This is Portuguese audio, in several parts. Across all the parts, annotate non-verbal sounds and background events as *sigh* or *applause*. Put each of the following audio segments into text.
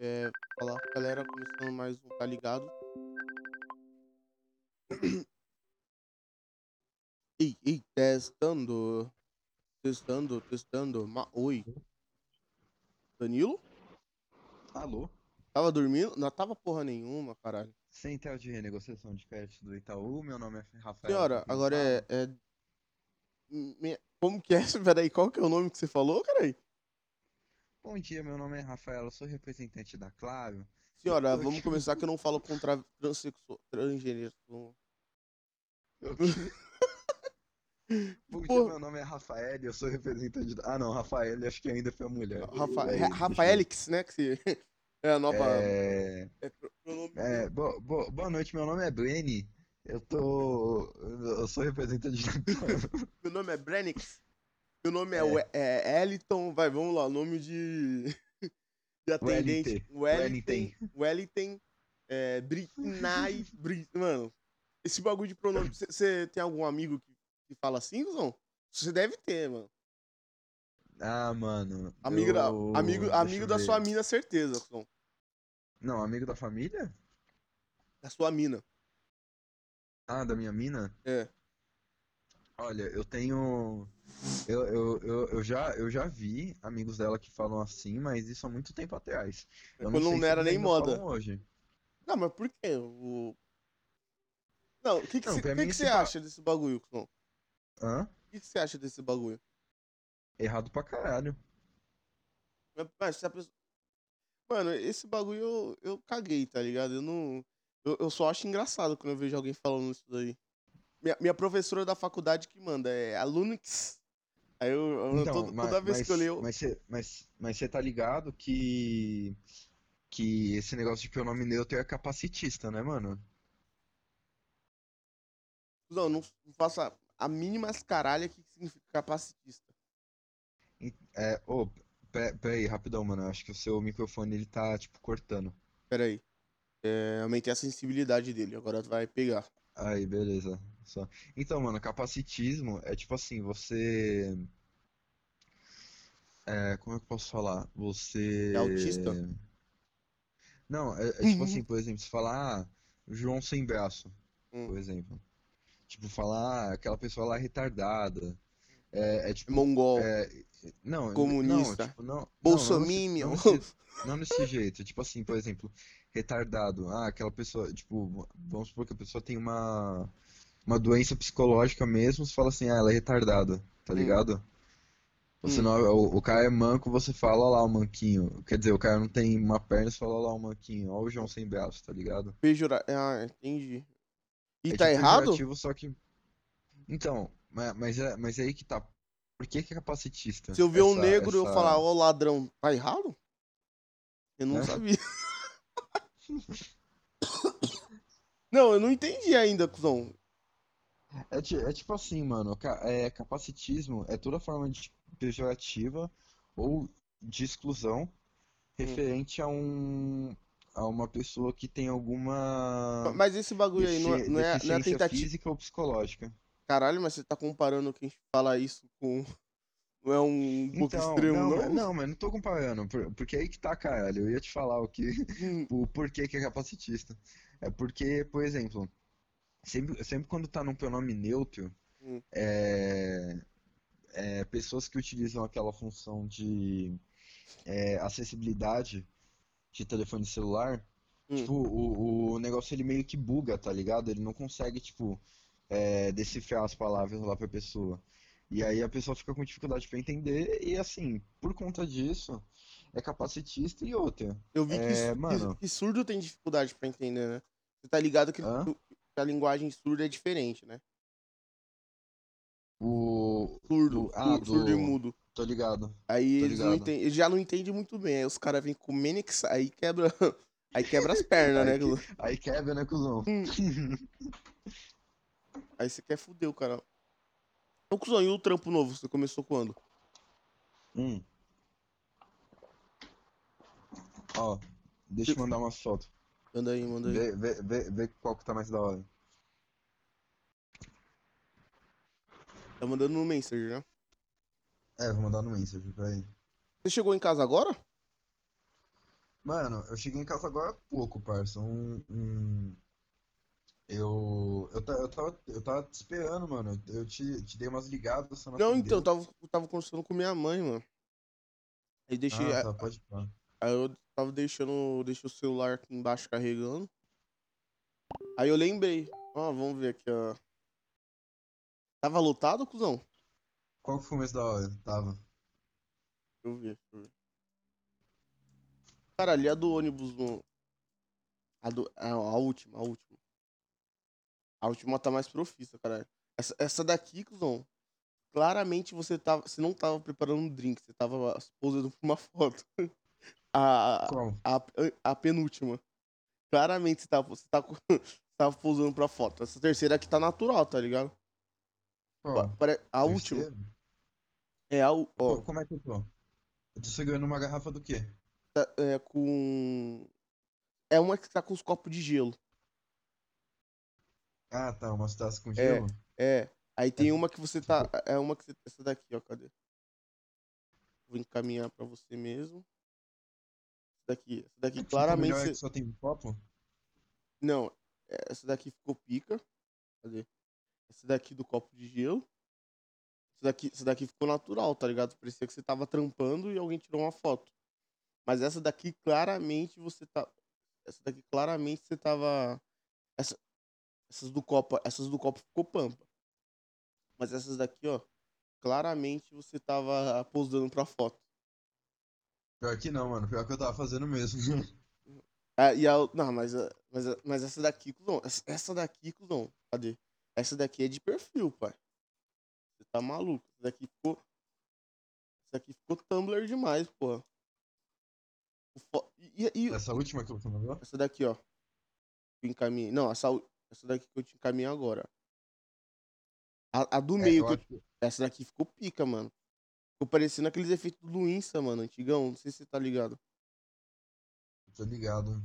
É, falar galera, começando mais um Tá Ligado. *clears throat* Ei, ei, testando. Testando, testando. Ma Oi. Danilo? Alô? Tava dormindo? Não tava porra nenhuma, caralho. Central de renegociação de crédito do Itaú, meu nome é Rafael. Senhora, agora é. É... Como que é? *laughs* Peraí, qual que é o nome que você falou, caralho? Bom dia, meu nome é Rafael, eu sou representante da Claro. Senhora, Eu vamos te- começar que eu não falo contra transexual, transgênero. Eu- *laughs* Bom dia, meu nome é Rafael, eu sou representante da... Ah, não, Rafael, acho que ainda foi a mulher. Rafa... Eu- Rafaelix, né? Que se... *laughs* É a nova. É... É, pro- pronome- é, bo- bo- boa noite, meu nome é Breni. Eu tô... Eu sou representante da *laughs* Claro. Meu nome é Brenix. Meu nome é, É. É Eliton. Vai, vamos lá. Nome de. *laughs* De atendente. Wellington. Wellington. É, Britney. Brit... Mano, esse bagulho de pronome. Você tem algum amigo que, que fala assim, Guzão? Você deve ter, mano. Ah, mano. Amigo, da, eu- amigo, deixa amigo eu da ver. sua mina, certeza, Guzão. Não, amigo da família? Da sua mina. Ah, da minha mina? É. Olha, eu tenho. Eu, eu, eu, eu já, eu já vi amigos dela que falam assim, mas isso há muito tempo atrás. Eu Quando não se era nem moda. hoje. Não, mas por quê? O... Não, o que, que, Não, cê- que que você ba- acha desse bagulho? O Hã? que que você acha desse bagulho? Errado pra caralho. Mas, mas se a pessoa... Mano, esse bagulho eu, eu caguei, tá ligado? Eu não. Eu, eu só acho engraçado quando eu vejo alguém falando isso daí. Minha, minha professora da faculdade que manda é a Lunix. Aí eu, eu- Então, toda, ma- toda vez mas, que eu leio. mas você mas, mas tá ligado que que esse negócio de pronome neutro é capacitista, né, mano? Não, não faça a mínima caralha que significa capacitista. É, ô, pera, pera aí, rapidão, mano. eu Acho que o seu microfone ele tá tipo cortando. Pera aí. É, aumentei a sensibilidade dele, agora vai pegar. Aí, beleza. Só. Então, mano, capacitismo é tipo assim, você. É, como é que eu posso falar? Você. É autista? Não, é, é tipo assim, por exemplo, você falar, ah, João sem braço, Hum. por exemplo. Tipo, falar, ah, aquela pessoa lá é retardada. É, é tipo. Mongol. é, não, Comunista. não, tipo, não, não, não nesse- Bolsominion. não nesse- não desse jeito. Tipo assim, por exemplo, retardado. Ah, aquela pessoa, tipo, vamos supor que a pessoa tem uma, uma doença psicológica mesmo, você fala assim, ah, ela é retardada, tá Hum. ligado? Você Hum. não, o, o cara é manco, você fala "Olha lá o manquinho. Quer dizer, o cara não tem uma perna, você fala "Olha lá o manquinho. Olha o João sem braço, tá ligado? Pejora... Ah, entendi. E É tá tipo errado? só que. Então, mas, mas, é, mas é aí que tá. Por que que é capacitista? Se eu ver um essa- negro e eu essa- falar, ó, ladrão, tá errado? Eu não É. sabia. *laughs* Não, eu não entendi ainda, cuzão. É, é tipo assim, mano, é, capacitismo é toda forma de pejorativa ou de exclusão referente a um a uma pessoa que tem alguma Mas esse bagulho aí não é, não é, não é tentativa. física ou psicológica. Caralho, mas você tá comparando quem fala isso com. Não é um pouco Então, extremo, não, não? mas- não, mas não tô comparando, por- porque aí que tá, caralho. Eu ia te falar o que, Hum, *laughs* o porquê que é capacitista. É porque, por exemplo, sempre, sempre quando tá num pronome neutro, Hum. é, é, pessoas que utilizam aquela função de é, acessibilidade de telefone celular, Hum. tipo, o, o negócio ele meio que buga, tá ligado? Ele não consegue, tipo, é, decifrar as palavras lá pra pessoa. E aí a pessoa fica com dificuldade pra entender, e assim, por conta disso, é capacitista e outra. Eu vi que, É, que- mano. que surdo tem dificuldade pra entender, né? Você tá ligado que, Hã? A linguagem surda é diferente, né? O. Surdo, Do- ah, sur- surdo e do- mudo. Tô ligado. Aí Tô eles, não ligado. entendem, eles já não entendem muito bem. Aí os caras vêm com Menix, aí quebra. *laughs* Aí quebra as pernas, né? Que- Aí quebra, né, cuzão? Hum. *laughs* Aí você quer fuder o cara. Ô, cuzão, e o trampo novo? Você começou quando? Hum. Ó, deixa eu mandar uma foto. Manda aí, manda aí. Vê, vê, vê, vê qual que tá mais da hora. Tá mandando no Messenger, né? É, vou mandar no Messenger, peraí. Você chegou em casa agora? Mano, eu cheguei em casa agora há pouco, parça. Um, um... Eu, eu, eu, tava, eu tava te esperando, mano. Eu te, te dei umas ligadas, não Não, então, eu tava, eu tava conversando com minha mãe, mano. Aí deixei. Ah, tá, pode falar. Aí eu tava deixando, deixei o celular aqui embaixo carregando. Aí eu lembrei. Ó, vamos ver aqui, ó. Tava lotado, cuzão? Qual que foi o começo da hora? Tava. Deixa eu ver, deixa eu ver. Cara, ali a do ônibus no. A, do... a, a última, a última. A última tá mais profissa, cara. Essa, essa daqui, cuzão. Claramente você tava. Você não tava preparando um drink, você tava posando pra uma *laughs* foto. A, a, a, penúltima. Claramente você tava, você tava, *laughs* você tava posando pra foto. Essa terceira aqui tá natural, tá ligado? Qual? A última. É a. Ó. Como é que eu tô? Eu tô segurando uma garrafa do quê? Tá, é com. É uma que tá com os copos de gelo. Ah, tá. Umas taças com gelo? É. é. Aí tem uma que você tá. É uma que você. Essa daqui, ó. Cadê? Vou encaminhar pra você mesmo. Essa daqui. Essa daqui claramente. Você... só tem um copo? Não. Essa daqui ficou pica. Cadê? Essa daqui do copo de gelo. Essa daqui, essa daqui ficou natural, tá ligado? Parecia que você tava trampando e alguém tirou uma foto. Mas essa daqui claramente você tá. Essa daqui claramente você tava. Essa, essas do copo. Essas do copo ficou pampa. Mas essas daqui, ó. Claramente você tava posando pra foto. Pior que não, mano. Pior que eu tava fazendo mesmo. É, *laughs* e a, não, mas, mas, mas essa daqui, cuzão. Essa daqui, cuzão. Cadê? Essa daqui é de perfil, pai. Você tá maluco. Essa daqui ficou. Essa daqui ficou Tumblr demais, porra. E, e, essa última que você mandou? Essa daqui, ó. Que encaminhei. Não, essa, essa daqui que eu te encaminhei agora. A, a do é, meio, que eu, essa daqui ficou pica, mano. Ficou parecendo aqueles efeitos do Luinsa, mano, antigão. Não sei se você tá ligado. Tô ligado.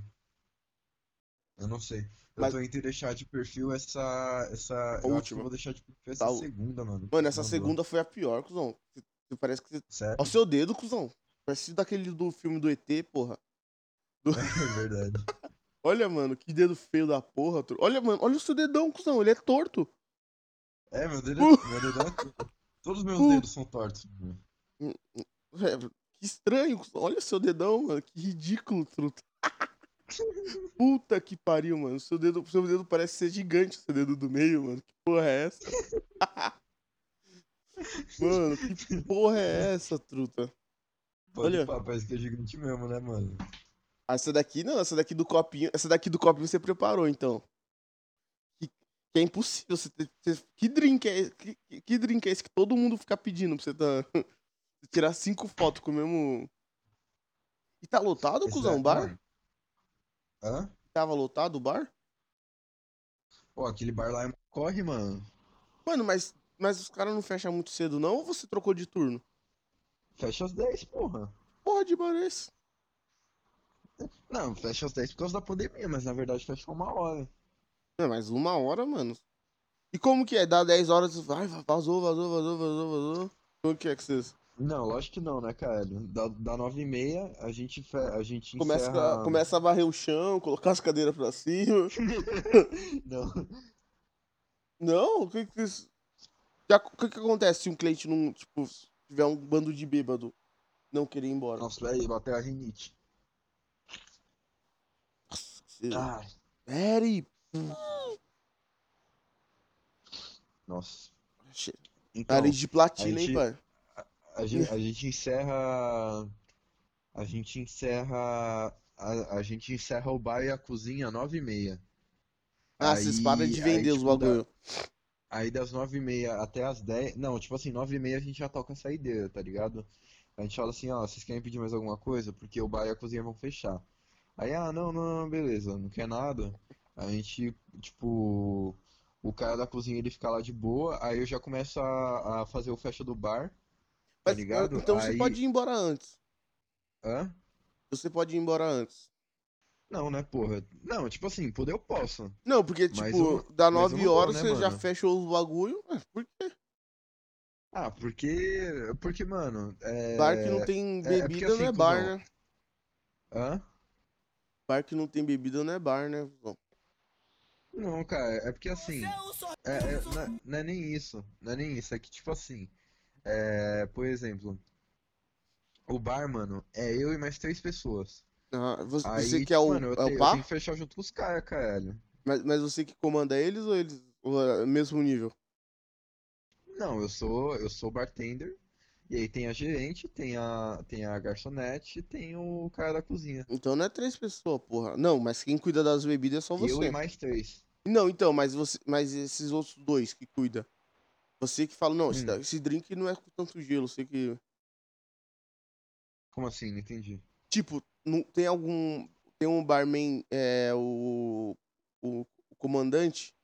Eu não sei. Eu Mas... tô entre deixar de perfil essa. essa... A eu última. vou deixar de perfil essa tá... segunda, mano. Mano, essa segunda foi a pior, cuzão. Parece que você. Sério? Olha o seu dedo, cuzão. Parece daquele do filme do ET, porra. Do... *laughs* É verdade. *laughs* olha, mano, que dedo feio da porra. Olha, mano, olha o seu dedão, cuzão. Ele é torto. É, meu dedo, uh. meu dedão é torto. Todos os meus dedos são tortos. É, *laughs* que estranho. Olha o seu dedão, mano. Que ridículo, truta. *laughs* Puta que pariu, mano. Seu dedo, seu dedo parece ser gigante, seu dedo do meio, mano. Que porra é essa? *laughs* mano, que porra é essa, truta? Pode Olha. Pá, parece que é gigante mesmo, né, mano? Essa daqui não, essa daqui do copinho. Essa daqui do copinho você preparou, então. Que, é impossível. Você ter, que drink é esse? Que, que, drink é esse que todo mundo fica pedindo pra você tá, *laughs* tirar cinco fotos com o mesmo. E tá lotado, esse cuzão, é, bar? Hã? Tava lotado o bar? Pô, aquele bar lá é corre, mano. Mano, mas, mas os caras não fecham muito cedo, não? Ou você trocou de turno? Fecha às 10, porra. Porra de bar é esse? Não, fecha às 10 por causa da pandemia, mas na verdade fecha uma hora. É, mas uma hora, mano. E como que é? Dá 10 horas, vai, vazou, vazou, vazou, vazou, vazou. Como que é que vocês... Não, lógico que não, né, cara? Da, da 9 e meia a gente, fe... a gente começa, encerra... a, começa a varrer o chão, colocar as cadeiras pra cima. *laughs* não. Não? O que que, Já, o que que acontece se um cliente não, tipo, tiver um bando de bêbado não querer ir embora? Nossa, aí, bateu a rinite. Nossa, ah. Eri! Nossa. Então, Nariz de platina, gente... hein, pai? a gente, a gente encerra. A gente encerra. A, a gente encerra o bar e a cozinha às 9h30. Ah, aí, vocês param de vender aí, os tipo, bagulho. aí das 9h30 até as 10. Não, tipo assim, 9h30 a gente já toca a saideira, tá ligado? A gente fala assim, ó, vocês querem pedir mais alguma coisa? Porque o bar e a cozinha vão fechar. Aí, ah, não, não, não, beleza, não quer nada. A gente, tipo, o cara da cozinha ele fica lá de boa, aí eu já começo a, a fazer o fecha do bar. Tá Mas, ligado? Então Aí... você pode ir embora antes. Hã? Você pode ir embora antes. Não, né, porra? Não, tipo assim, poder eu posso. Não, porque, tipo, eu, dá 9 horas, né, você mano? já fecha o bagulho. Por quê? Ah, porque. Porque, mano. É... Bar que não tem bebida é, é porque, assim, não é bar, não... né? Hã? bar que não tem bebida não é bar, né? Não, cara, é porque assim. É, é, não, é, não é nem isso. Não é nem isso. É que, tipo assim. É, por exemplo. O bar, mano, é eu e mais três pessoas. Ah, você, Aí, você que é o, mano, eu, é te, o bar? eu tenho que fechar junto com os caras, caralho. Mas, mas você que comanda eles ou eles. Ou é mesmo nível? Não, eu sou, eu sou bartender. E aí tem a gerente, tem a, tem a garçonete e tem o cara da cozinha. Então não é três pessoas, porra. Não, mas quem cuida das bebidas é só você. Eu e mais três. Não, então, mas você, mas esses outros dois que cuida. Você que fala, não, esse, Hum. esse drink não é com tanto gelo, você que. Como assim? Não entendi. Tipo, não tem algum. Tem um barman, é, o, o, o comandante.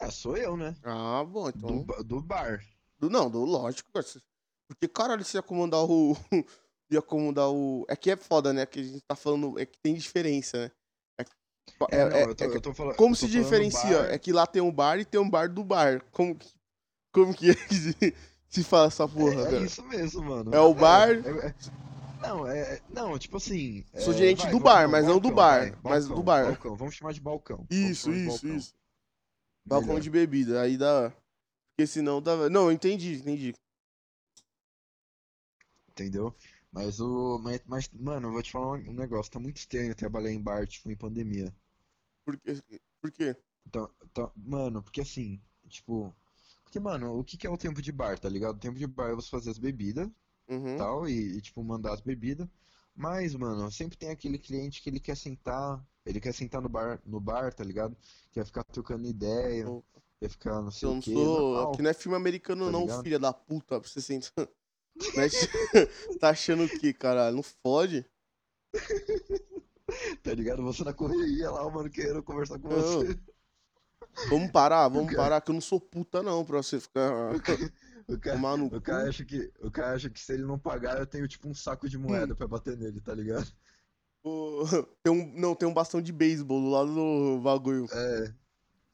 Ah, sou eu, né? Ah, bom, Do, então. ba- do bar. Do, não, do lógico. cara, você- Porque, caralho, você ia comandar o. *laughs* ia comandar o. É que é foda, né? Que a gente tá falando. É que tem diferença, né? É, É, não, é- eu tô, é eu tô falando. como se diferencia? É que lá tem um bar e tem um bar do bar. Como que, como que *laughs* se, se fala essa porra, É, é isso mesmo, mano. É o bar- não, é, Não, tipo assim. Sou gerente vai, do bar, mas não do balcão, bar, vai, mas do balcão, bar. Balcão, vamos chamar de balcão. Isso, isso, balcão. isso. Balcão Melhor. de bebida. Aí dá. Porque senão dá. Não, entendi, entendi. Entendeu? Mas o. Mas, mas, mano, eu vou te falar um negócio. Tá muito estranho trabalhar em bar, tipo, em pandemia. Por quê? Por quê? Então, então, mano, porque assim, tipo. Porque, mano, o que que é o tempo de bar, tá ligado? O tempo de bar é você fazer as bebidas Uhum. tal, e, e, tipo, mandar as bebidas. Mas, mano, sempre tem aquele cliente que ele quer sentar, ele quer sentar no bar, no bar, tá ligado? Quer ficar trocando ideia, quer ficar não sei o não quê, sou. normal, Aqui não é filme americano, tá não, ligado? filha da puta. Pra você sentar. Mas *laughs* tá achando o quê, caralho? Não fode? tá ligado? Você na correria lá, mano, querendo conversar com Não. você. Vamos parar, vamos parar, que eu não sou puta, não, pra você ficar. *laughs* O cara, no o cara acha que, o cara acha que se ele não pagar, eu tenho tipo um saco de Hum. moeda pra bater nele, tá ligado? Ô, *laughs* Tem um, não, tem um bastão de beisebol do lado do bagulho. É.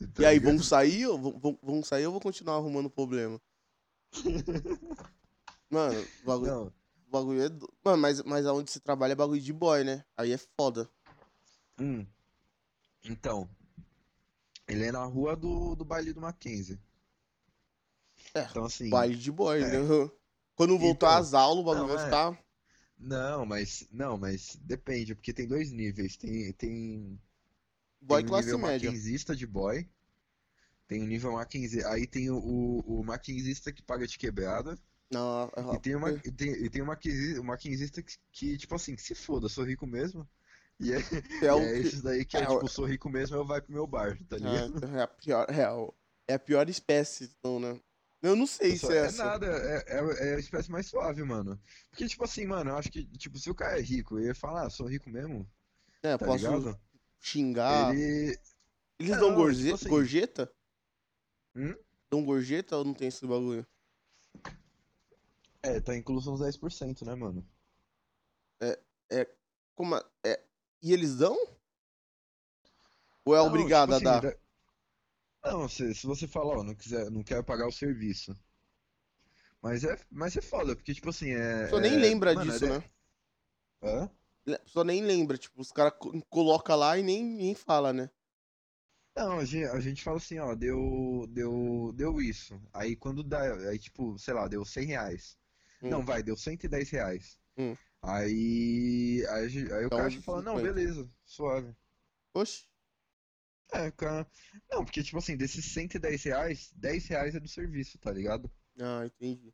tá E aí, vamos sair? ou vão- Vamos sair ou vou continuar arrumando problema? Mano, o bagulho, Não, o bagulho é. do- Mano, mas, mas aonde você trabalha é bagulho de boy, né? Aí é foda. hum. Então, ele é na rua do, do baile do Mackenzie. É, Então, assim. Baile de boy, é. né? Quando voltar Então, às aulas, o bagulho não, vai é. ficar. Não, mas. Não, mas depende, porque tem dois níveis. Tem, tem, Boy tem o classe nível média. mackenzista de boy. Tem o nível Mackenzie. Aí tem o, o, o mackenzista que paga de quebrada. Não, é- E tem, uma, e tem, e tem o maquinzista que, que, tipo assim, que se foda, sou rico mesmo. E é, é é esses daí que é, é, tipo, sou rico mesmo, eu vai pro meu bar, tá ligado? é, é a pior, é, é a pior espécie, então, né? Eu não sei Só- se é é essa. nada, é, é, é a espécie mais suave, mano. Porque, tipo assim, mano, eu acho que, tipo, se o cara é rico ele fala, ah, sou rico mesmo, É, tá posso ligado? xingar. Ele. Eles Não, dão tipo gorje- assim- gorjeta? Hum? Dão gorjeta ou não tem esse bagulho? É, tá incluso uns 10%, né, mano? Como a- é? E eles dão? Ou é Não, obrigado tipo a assim, dar? da- Não, se, se você falar, ó, não quiser, não quer pagar o serviço. Mas é, mas é foda, porque, tipo assim, é. A pessoa nem é- lembra mano, disso, é- né? Hã? Pessoa nem lembra, tipo, os caras co- coloca lá e nem, nem fala, né? Não, a gente, a gente fala assim, ó, deu, deu, deu isso. Aí quando dá, aí tipo, sei lá, deu 100 reais. Hum. Não, vai, deu 110 reais. Hum. Aí, aí, aí o uns fala, não, 50. beleza, suave. Oxe. É, cara. Não, porque, tipo assim, desses 110 reais, 10 reais é do serviço, tá ligado? Ah, entendi.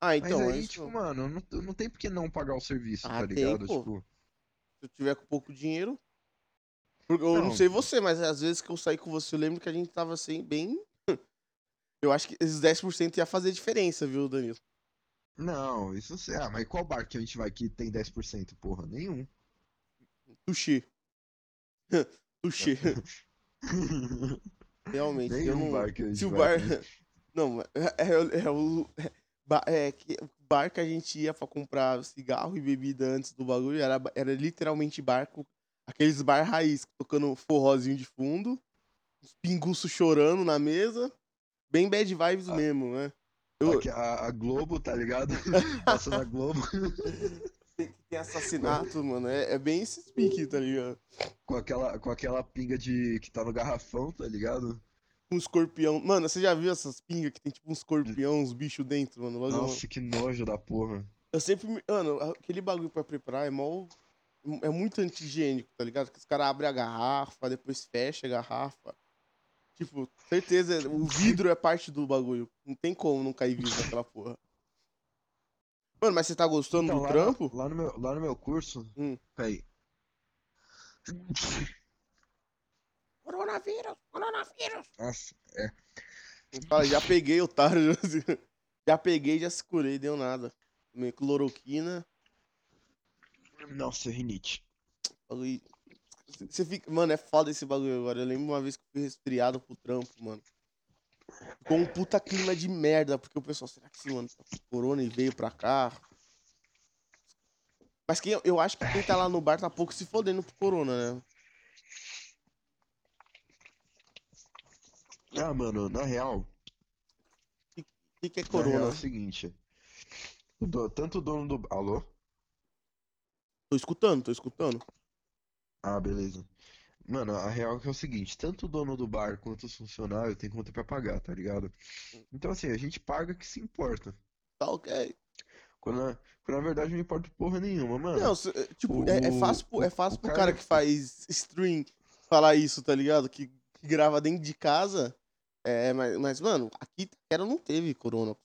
Ah, então, Mas é aí, isso. tipo, mano, não, não tem por que não pagar o serviço, Ah, tá tem, ligado? pô. Tipo, Se eu tiver com pouco dinheiro. Porque eu não Não. sei você, mas às vezes que eu saí com você, eu lembro que a gente tava assim, bem. *laughs* Eu acho que esses 10% ia fazer diferença, viu, Danilo? Não, isso sim. Ah, mas qual bar que a gente vai que tem 10%, porra? Nenhum. Tuxê. Tuxê. *laughs* *laughs* Realmente, eu Nenhum não. bar que a gente Se o vai bar. *laughs* Não, é, é, é o. É, é que o bar que a gente ia pra comprar cigarro e bebida antes do bagulho era, era literalmente barco. Aqueles bar raiz, tocando forrozinho de fundo, os pinguços chorando na mesa. Bem bad vibes Ah. mesmo, né? Eu- Aqui, a, a Globo, tá ligado? *laughs* Passando a Globo. tem, tem assassinato, mano. É, é bem esse speak, tá ligado? Com aquela, com aquela pinga de que tá no garrafão, tá ligado? Um escorpião. Mano, você já viu essas pingas que tem tipo um escorpião, uns bichos dentro, mano? Logo, Nossa, que nojo da porra. Eu sempre. Mano, aquele bagulho pra preparar é mó. É muito anti-higiênico, tá ligado? Que os caras abrem a garrafa, depois fecha a garrafa. Tipo, certeza, o vidro é parte do bagulho. Não tem como não cair vivo naquela porra. Mano, mas você tá gostando Então, do lá, trampo? lá no meu, lá no meu curso, Hum. peraí. Coronavírus, coronavírus. Nossa, Fala, já peguei, otário. *laughs* Já peguei, já se curei, deu nada. Tomei cloroquina. nossa, rinite. Você fica. Mano, é foda esse bagulho agora. Eu lembro uma vez que eu fui resfriado pro trampo, mano. Ficou um puta clima de merda, porque o pessoal, será que esse mano tá com corona e veio pra cá? Mas quem, eu acho que quem tá lá no bar tá pouco se fodendo pro corona, né? Ah, mano, na real, O que, que é na real é corona? o seguinte. do- tanto o dono do. Alô? Tô escutando, tô escutando. Ah, beleza. Mano, a real é que é o seguinte, tanto o dono do bar quanto os funcionários têm conta pra pagar, tá ligado? Então assim, a gente paga que se importa. Tá ok. Quando na, quando na verdade não importa porra nenhuma, mano. Não, é, tipo, o- é, é fácil, pro- é o- fácil o pro cara- cara que faz stream falar isso, tá ligado? Que, que grava dentro de casa. É, mas, mas mano, aqui era não teve corona.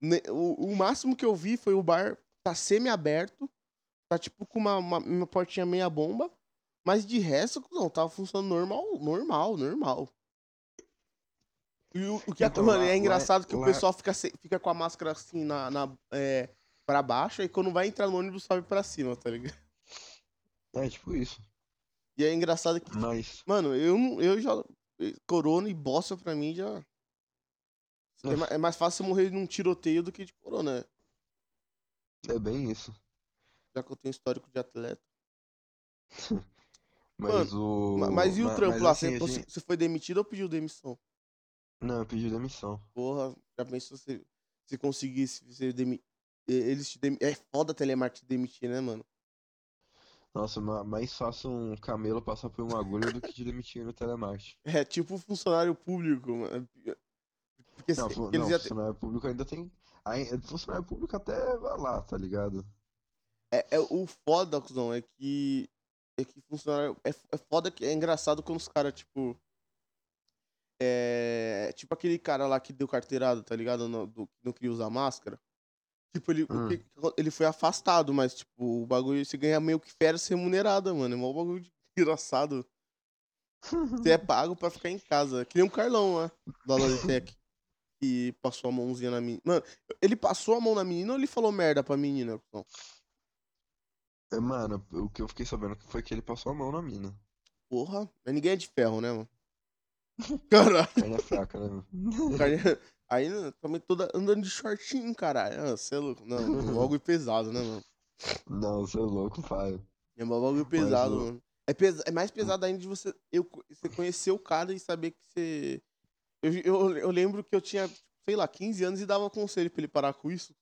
Ne- O, o máximo que eu vi foi o bar tá semi-aberto, tá tipo com uma, uma, uma portinha meia bomba, mas de resto, não, tava funcionando normal, normal, normal. E o, o que Então, mano, lá- é lá- engraçado que o lá- pessoal fica, fica com a máscara assim na, na, é, pra baixo, e quando vai entrar no ônibus sobe pra cima, tá ligado? É tipo isso. E é engraçado que, Mas. mano, eu, eu já. Corona e bosta pra mim já. É, É. ma- é mais fácil morrer num tiroteio do que de corona, né? É bem isso. Já que eu tenho histórico de atleta. *laughs* Mas o. Ma- Mas e o trampo mas lá? assim, Você, a você- foi demitido ou pediu demissão? Não, eu pedi demissão. Porra, já pensou se você conseguisse ser demi... eh, Eles te dem... É foda a telemarketing te demitir, né, mano? Nossa, ma- mais fácil um camelo passar por uma agulha do que te demitir no telemarketing. *laughs* É tipo funcionário público, mano. Porque Não, se- porque não, funcionário público ainda tem. ai- Funcionário público até vai lá, tá ligado? É, é o foda, cuzão, é que. É que funcionário. É, é foda que é engraçado quando os caras, tipo. É. Tipo aquele cara lá que deu carteirada, tá ligado? No, do, que não queria usar máscara. Tipo, ele, Hum. que- ele foi afastado, mas, tipo, o bagulho você ganha meio que férias remunerada, mano. É mó bagulho de- *laughs* engraçado. Você é pago pra ficar em casa. Que nem o Carlão, né? Da Logitech. Que passou a mãozinha na menina. Mano, ele passou a mão na menina ou ele falou merda pra menina, cuzão? É, Mano, o que eu fiquei sabendo foi que ele passou a mão na mina. Porra, mas ninguém é de ferro, né, mano? *laughs* Caralho, Carne é fraca, né? mano? cara, aí também toda andando de shortinho, caralho. Ah, Você é louco. Não, *laughs* bagulho pesado, né, mano? Não, você é louco, pai. É um bagulho pesado, o- mano. É, pesa... é mais pesado ainda de você, eu, você conhecer o cara e saber que você. Eu, eu, eu lembro que eu tinha, sei lá, 15 anos e dava conselho pra ele parar com isso.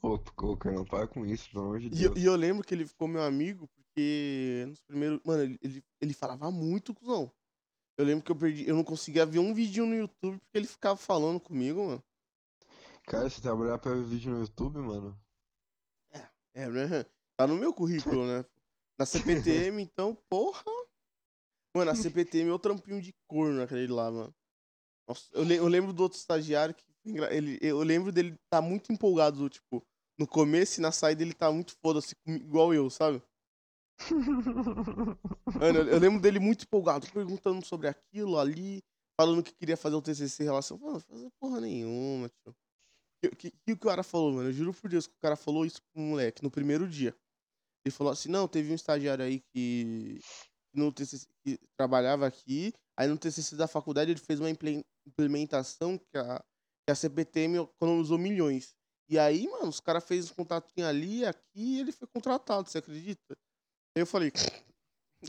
Pô, pô, Carlão, para com isso, pelo amor de E, eu- Deus. e eu lembro que ele ficou meu amigo porque nos primeiros. Mano, ele, ele, ele falava muito, cuzão. Eu lembro que eu perdi. Eu não conseguia ver um vídeo no YouTube porque ele ficava falando comigo, mano. Cara, você trabalhar pra ver vídeo no YouTube, mano? É, né? Tá no meu currículo, né? Na CPTM, *laughs* então, porra. Mano, a CPTM é o trampinho de corno aquele lá, mano. Nossa, eu, le- eu lembro do outro estagiário que. Ele, eu lembro dele tá muito empolgado, tipo, no começo e na saída ele tá muito foda-se, igual eu, sabe? Mano, eu, eu lembro dele muito empolgado, perguntando sobre aquilo ali, falando que queria fazer o TCC em relação. Mano, fazer porra nenhuma, tio. O que, que, o cara falou, mano? Eu juro por Deus que o cara falou isso pro moleque no primeiro dia. Ele falou assim: não, teve um estagiário aí que, no TCC, que trabalhava aqui, aí no TCC da faculdade ele fez uma imple- implementação que a, que a CPTM economizou milhões. E aí, mano, os caras fez um contatinho ali, aqui, e ele foi contratado, você acredita? Aí eu falei, *sniffs*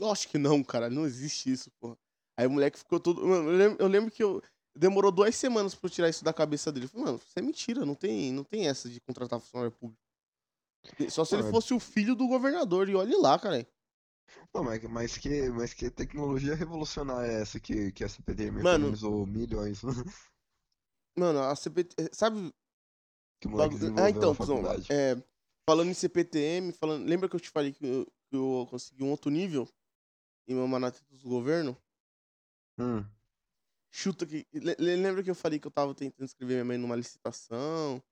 lógico que não, cara, não existe isso, porra. Aí o moleque ficou todo. Mano, eu lembro, eu lembro que eu. Demorou duas semanas pra eu tirar isso da cabeça dele. Eu falei, mano, isso é mentira, não tem, não tem essa de contratar funcionário público. Só se ele fosse o filho do governador, e olhe lá, cara. Não, mas, mas, que, mas que tecnologia revolucionária é essa que, que a CPTM Mano, economizou milhões? Mano, a CPTM. Sabe. Que o ah, então, cuzão, é, falando em CPTM, falando, lembra que eu te falei que eu, que eu consegui um outro nível em uma manata do governo? Hum. Chuta que. Lembra que eu falei que eu tava tentando escrever minha mãe numa licitação?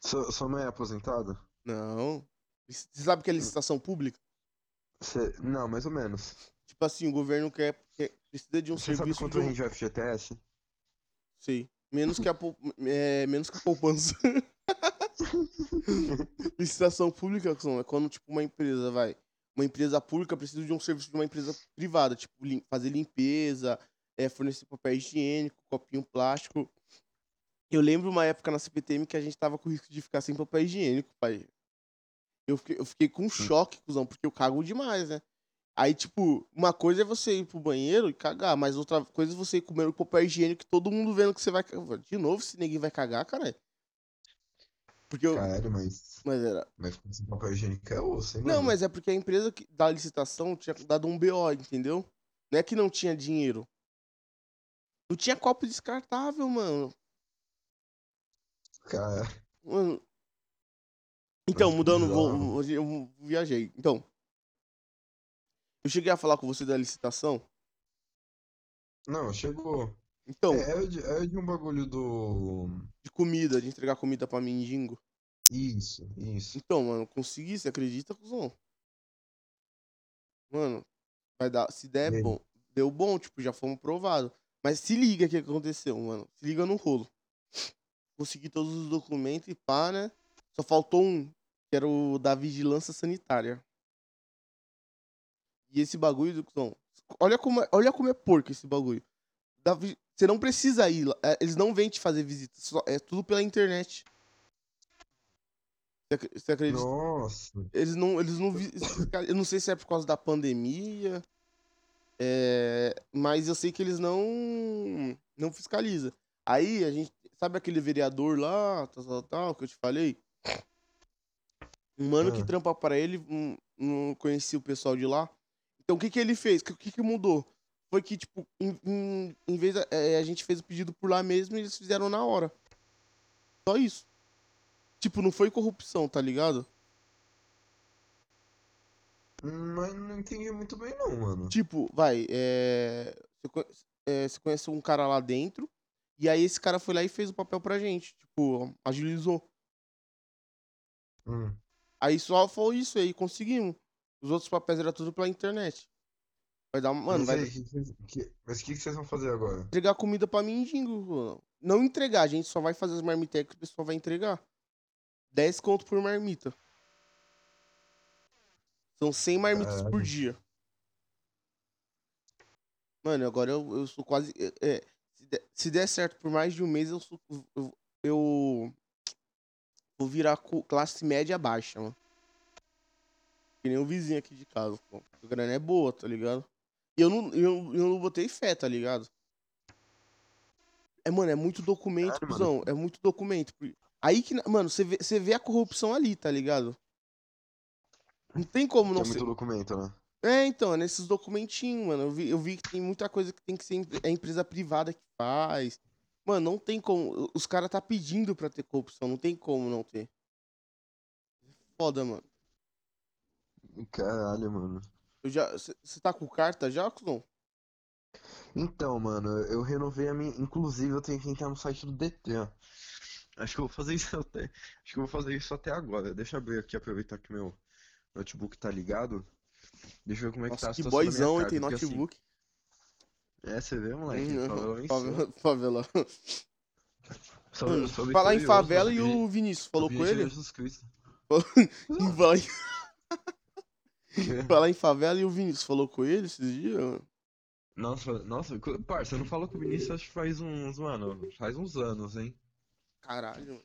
Sua, sua mãe é aposentada? Não. Você sabe que é licitação pública? Cê... Não, mais ou menos. Tipo assim, o governo quer, quer precisa de um Você serviço. Sabe quanto de um... rende o FGTS? Sei. Menos que a, é, menos que a poupança. *laughs* licitação pública é quando tipo uma empresa vai uma empresa pública precisa de um serviço de uma empresa privada, tipo lim fazer limpeza, é, fornecer papel higiênico, copinho plástico. Eu lembro uma época na CPTM que a gente tava com risco de ficar sem papel higiênico, pai. Eu fiquei, eu fiquei com um choque, cuzão, porque eu cago demais, né? Aí, tipo, uma coisa é você ir pro banheiro e cagar, mas outra coisa é você ir comer o papel higiênico e todo mundo vendo que você vai cagar. De novo, se ninguém vai cagar, cara. Porque eu. Caralho, mas. Mas era. Mas com papel higiênico é osso, hein, Não, mas é porque a empresa que, da licitação tinha dado um BO, entendeu? Não é que não tinha dinheiro. Não tinha copo descartável, mano. Cara. Mano. Então, mudando, vou, eu viajei. Então. Eu cheguei a falar com você da licitação? Não, chegou. Então. É, é, de, é de um bagulho do. De comida, de entregar comida pra mendigo. Isso, isso. Então, mano, consegui, você acredita, cuzão? Mano, vai dar. Se der, bom. Deu bom, tipo, já fomos provados. Mas se liga o que aconteceu, mano. Se liga no rolo. Consegui todos os documentos e pá, né? Só faltou um, que era o da vigilância sanitária. E esse bagulho, olha como, é, olha como é porco esse bagulho. Você não precisa ir lá. É, eles não vêm te fazer visita. É tudo pela internet. Você acredita? Nossa. Eles não, eles não. Eu não sei se é por causa da pandemia. É, mas eu sei que eles não não fiscaliza. Aí a gente sabe aquele vereador lá, tal, tal, tal que eu te falei. Um mano que ah. trampa para ele, não conhecia o pessoal de lá. Então o que que ele fez? O que que mudou? Foi que tipo, em, em, em vez a, é, a gente fez o pedido por lá mesmo, e eles fizeram na hora. Só isso. Tipo, não foi corrupção, tá ligado? Mas não entendi muito bem não, mano. Tipo, vai, é... Você, é, você conhece um cara lá dentro, e aí esse cara foi lá e fez o papel pra gente. Tipo, agilizou. Hum. Aí só foi isso aí, conseguimos. Os outros papéis era tudo pela internet. Vai dar uma. Mano, mas vai. Aí, que, mas o que, que, vocês vão fazer agora? Entregar comida pra mendigo. Não entregar, a gente só vai fazer as marmitecas que o pessoal vai entregar. 10 conto por marmita. São 100 marmitas por dia. Mano, agora eu, eu sou quase. É, é, se, der, se, der, certo por mais de um mês, eu sou. Eu, eu vou virar classe média baixa, mano. Que nem o vizinho aqui de casa. Pô. A grana é boa, tá ligado? E eu não, eu, eu não botei fé, tá ligado? É, mano, é muito documento, cuzão. É muito documento. Aí que, mano, você vê, você vê a corrupção ali, tá ligado? Não tem como não tem ser. muito documento, né? É, então, é nesses documentinhos, mano. Eu vi, eu vi que tem muita coisa que tem que ser é empresa privada que faz. Mano, não tem como. Os caras tá pedindo pra ter corrupção, não tem como não ter. Foda, mano. Caralho, mano. Eu já. Você tá com carta já, Cusão? Então, mano, eu renovei a minha. Inclusive, eu tenho que entrar no site do Detran. Acho que eu vou fazer *laughs* isso até. Acho que eu vou fazer isso até agora. Deixa eu abrir aqui, aproveitar que meu notebook tá ligado. Deixa eu ver como é que tá a situação. Que boizão, hein? Tem assim, notebook. Assim... É, você vê, moleque. *laughs* Hum, favela. favela. Sobre, sobre Falar em favela e o Vinícius falou com ele? Jesus Cristo. Vai. *laughs* *laughs* Falar em favela e o Vinícius falou com ele esses dias? Nossa, nossa, parça, eu não falo com o Vinícius acho que faz uns, mano, faz uns anos, hein? Caralho.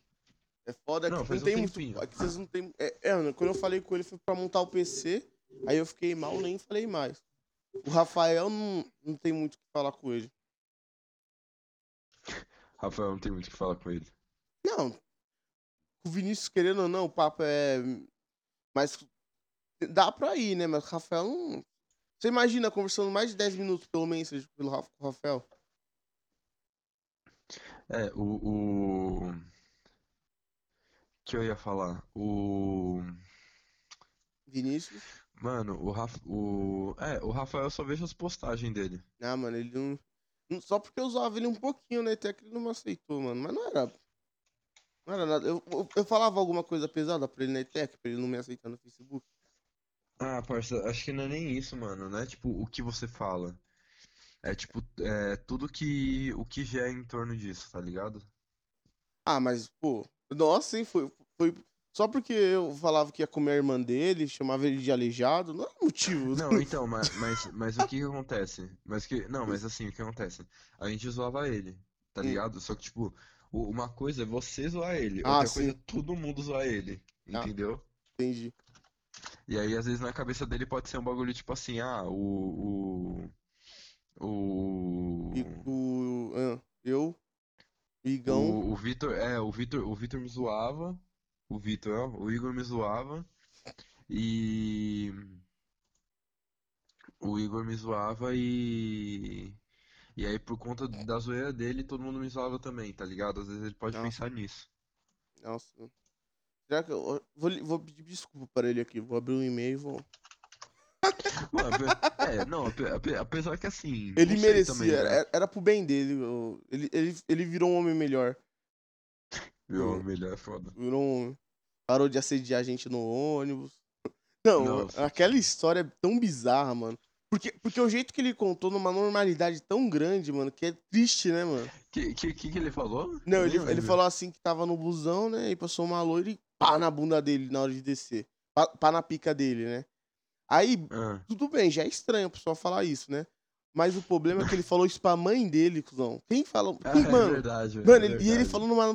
É foda não, que não tem muito. É que vocês não tem. É, é, quando eu falei com ele foi pra montar o PC, aí eu fiquei mal, nem falei mais. O Rafael não, não tem muito o que falar com ele. *laughs* Rafael não tem muito o que falar com ele. Não. o Vinícius, querendo ou não, o papo é. Mas dá pra ir, né? Mas o Rafael não. Você imagina conversando mais de 10 minutos pelo Messenger pelo Rafael? É, o, o. que eu ia falar? O. Vinícius? Mano, o, Raf... o... É, o Rafael só vejo as postagens dele. Ah, mano, ele não. Só porque eu usava ele um pouquinho, né? Até que ele não me aceitou, mano. Mas não era. Não era nada. Eu, eu, eu falava alguma coisa pesada pra ele na ETEC, pra ele não me aceitar no Facebook. Ah, parça, acho que não é nem isso, mano. Não é tipo o que você fala. É tipo, é, tudo que. o que já é em torno disso, tá ligado? Ah, mas, pô. Nossa, hein, foi, foi, só porque eu falava que ia comer a irmã dele, chamava ele de aleijado, não é motivo. Não, *laughs* então, mas, mas, mas o que que acontece? Mas que, não, mas assim, o que acontece? A gente zoava ele, tá hum. ligado? Só que, tipo, uma coisa é você zoar ele, ah, outra sim. coisa é todo mundo zoar ele, ah, entendeu? Entendi. E aí, às vezes, na cabeça dele pode ser um bagulho tipo assim, ah, o. O. O. E, o eu. Igão. O, o Vitor, é, o Vitor, o Vitor me zoava o Vitor, o Igor me zoava e o Igor me zoava e e aí por conta da zoeira dele todo mundo me zoava também, tá ligado? Às vezes ele pode Nossa. pensar nisso. Nossa. Já que eu vou, vou pedir desculpa para ele aqui, vou abrir um e-mail e vou é, não, apesar que assim. Ele merecia, também, né? era, era pro bem dele. Ele, ele, ele virou um homem melhor. Virou um homem melhor, foda. Virou um homem. Parou de assediar a gente no ônibus. Não, Nossa. aquela história é tão bizarra, mano. Porque, porque o jeito que ele contou numa normalidade tão grande, mano, que é triste, né, mano? Que que, que, ele falou? Não, ele, ele falou assim que tava no busão, né? E passou uma loira e pá na bunda dele na hora de descer. Pá, pá na pica dele, né? Aí, ah. tudo bem, já é estranho a pessoa falar isso, né? Mas o problema é que ele falou isso pra mãe dele, cuzão. Quem fala. Ah, quem, é mano, verdade, mano, é verdade. e ele falou numa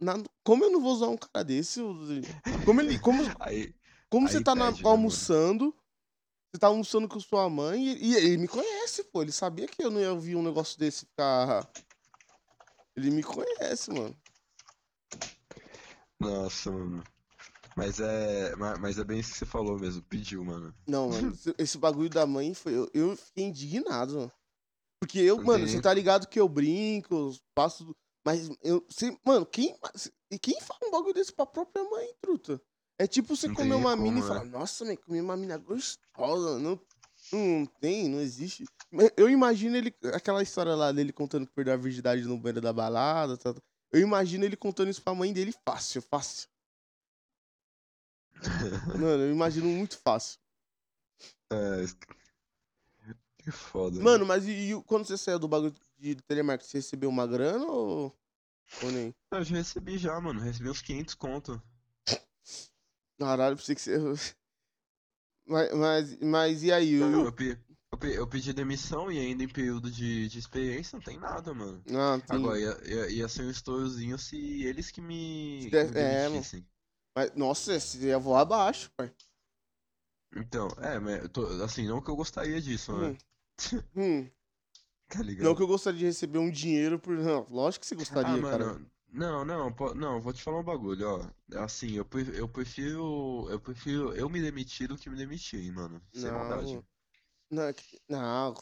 na, Como eu não vou usar um cara desse? Como ele. Como, aí, como aí você tá pede, na, almoçando? Né, você tá almoçando com sua mãe e, e, ele me conhece, pô. Ele sabia que eu não ia ouvir um negócio desse ficar. Ele me conhece, mano. Nossa, mano. Mas é, mas é bem isso que você falou mesmo, pediu, mano. Não, mano, *laughs* esse bagulho da mãe foi. Eu, eu fiquei indignado, mano. Porque eu, Sim. mano, você tá ligado que eu brinco, passo. Mas eu. Você, mano, quem, quem fala um bagulho desse pra própria mãe, truta? É tipo você comer uma como, mina e falar, né? nossa, mãe, comi uma mina gostosa. Não, não tem, não existe. Eu imagino ele. Aquela história lá dele contando que perdeu a virgindade no banheiro da balada. Tá, tá. Eu imagino ele contando isso pra mãe dele fácil, fácil. *laughs* Mano, eu imagino muito fácil. É. Que foda. Mano, mas e, e quando você saiu do bagulho de telemarketing, você recebeu uma grana ou. Ou nem? Eu já recebi já, mano. Recebi uns 500 conto. Caralho, pensei que você. *laughs* Mas, mas, mas e aí? Não, eu... Eu, pe... eu, pedi demissão e ainda em período de, de experiência não tem nada, mano. Ah, tem... Agora, ia, ia, ia ser um estourzinho se eles que me, que me é, demitissem. Mas, nossa, você ia voar abaixo, pai. Então, é, mas tô, assim, não que eu gostaria disso, né? Hum. *laughs* hum. Tá ligado? Não que eu gostaria de receber um dinheiro por. Não, lógico que você gostaria, ah, cara. Mano, não, não, não, vou te falar um bagulho, ó. Assim, eu, eu prefiro. Eu prefiro eu me demitir do que me demitir, mano. Sem não, maldade. Não, é que, não,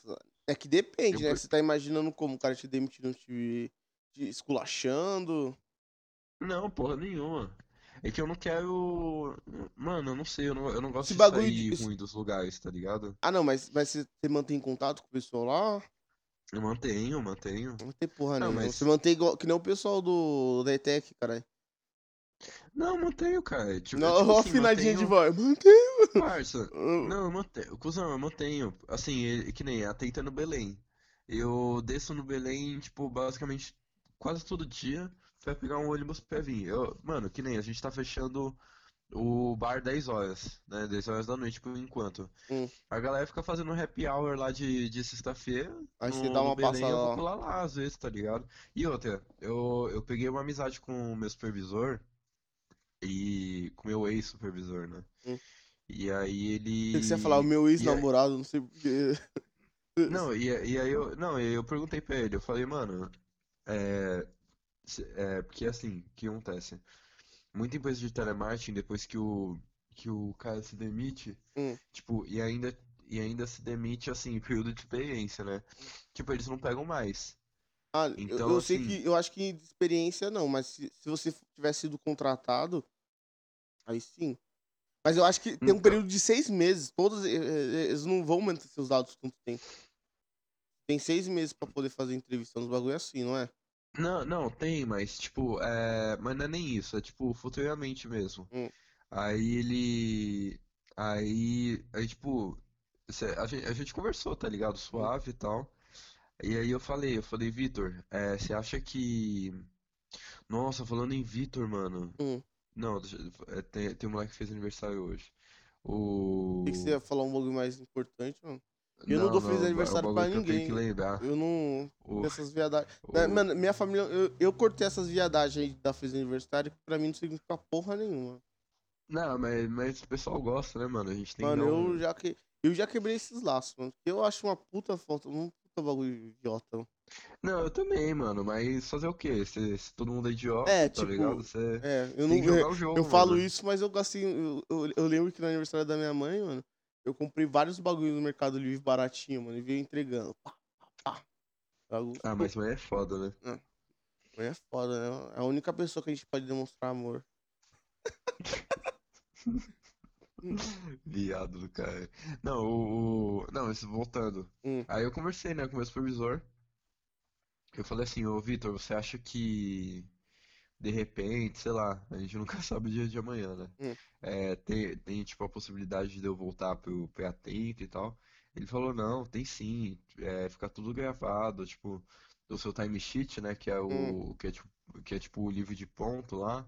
é que depende, né? Você tá imaginando como o cara te demitindo te, te esculachando. Não, porra nenhuma. É que eu não quero. Mano, eu não sei, eu não, eu não gosto Esse de bagulho sair de- ruim dos lugares, tá ligado? Ah, não, mas, mas você, você mantém contato com o pessoal lá? Eu mantenho, mantenho. Não tem porra Não, nenhuma. mas- Você mantém igual, que nem o pessoal do da ETEC, caralho. Não, mantenho, cara. Tipo, Não, tipo assim, afinadinha de mantenho. voz. Mantenho. Parça, não, eu mantenho. Cusão, eu mantenho. Assim, é- que nem atenta no Belém. Eu desço no Belém, tipo, basicamente quase todo dia pra pegar um ônibus pra vir. Eu, mano, que nem a gente tá fechando o bar 10 horas, né? 10 horas da noite por enquanto. Hum. A galera fica fazendo happy hour lá de, de sexta-feira. Aí você dá uma Belém, passada eu vou pular lá às vezes, tá ligado? E outra, eu, eu peguei uma amizade com o meu supervisor e com o meu ex-supervisor, né? Hum. E aí ele. Tem que você ia falar o meu ex-namorado, não sei porquê. *laughs* Não, e, e aí eu. Não, e aí eu perguntei pra ele, eu falei, mano, é. É, porque assim, o que acontece? muita empresa de telemarketing, depois que o, que o cara se demite, Hum. tipo, e ainda, e ainda se demite, assim, em período de experiência, né? Tipo, eles não pegam mais. Ah, eu, Então, eu sei assim- que. Eu acho que de experiência não, mas se, se você tivesse sido contratado, aí sim. Mas eu acho que tem um Então- período de seis meses. Todos. eh, eh, Eles não vão manter seus dados quanto tempo. Tem seis meses pra poder fazer entrevista nos bagulho assim, não é? Não, não, tem, mas, tipo, é... Mas não é nem isso, é, tipo, futuramente mesmo. Hum. Aí ele... Aí, aí tipo, a gente, a gente conversou, tá ligado? Suave e tal. E aí eu falei, eu falei, Vitor, é, você acha que... Nossa, falando em Vitor, mano. Hum. Não, é, tem, tem um moleque que fez aniversário hoje. O... Que, que você ia falar um bagulho mais importante, mano? Eu não dou feliz é aniversário pra que eu que ninguém. lembrar. Eu não. Essas viadagens. *laughs* Mano, minha família. Eu, eu cortei essas viadagens aí da feliz aniversário que pra mim não significa porra nenhuma. Não, mas, mas o pessoal gosta, né, mano? A gente tem que Mano, dar eu já, que... eu já quebrei esses laços, mano. Porque eu acho uma puta falta, um bagulho idiota. Não, eu também, mano, mas fazer o quê? Se, se todo mundo é idiota, É, tá tipo, ligado? Você É, eu não. o jogo, Eu falo isso, mas eu gastei. Eu, eu, eu lembro que no aniversário da minha mãe, mano, eu comprei vários bagulhos no Mercado Livre baratinho, mano, e veio entregando. Pá, pá, pá. Ah, mas mãe é foda, né? Mãe é foda, né? É a única pessoa que a gente pode demonstrar amor. *laughs* Viado do cara. Não, o, o- Não, isso voltando. Hum. Aí eu conversei, né, com o meu supervisor. Eu falei assim, ô Vitor, você acha que de repente, sei lá, a gente nunca *laughs* sabe o dia de amanhã, né? Hum. É, tem, tem tipo a possibilidade de eu voltar pro pré-atento e tal. Ele falou, não, tem sim, é, fica tudo gravado, tipo, do seu timesheet, né, que é o que é tipo, que é tipo o livro de ponto lá,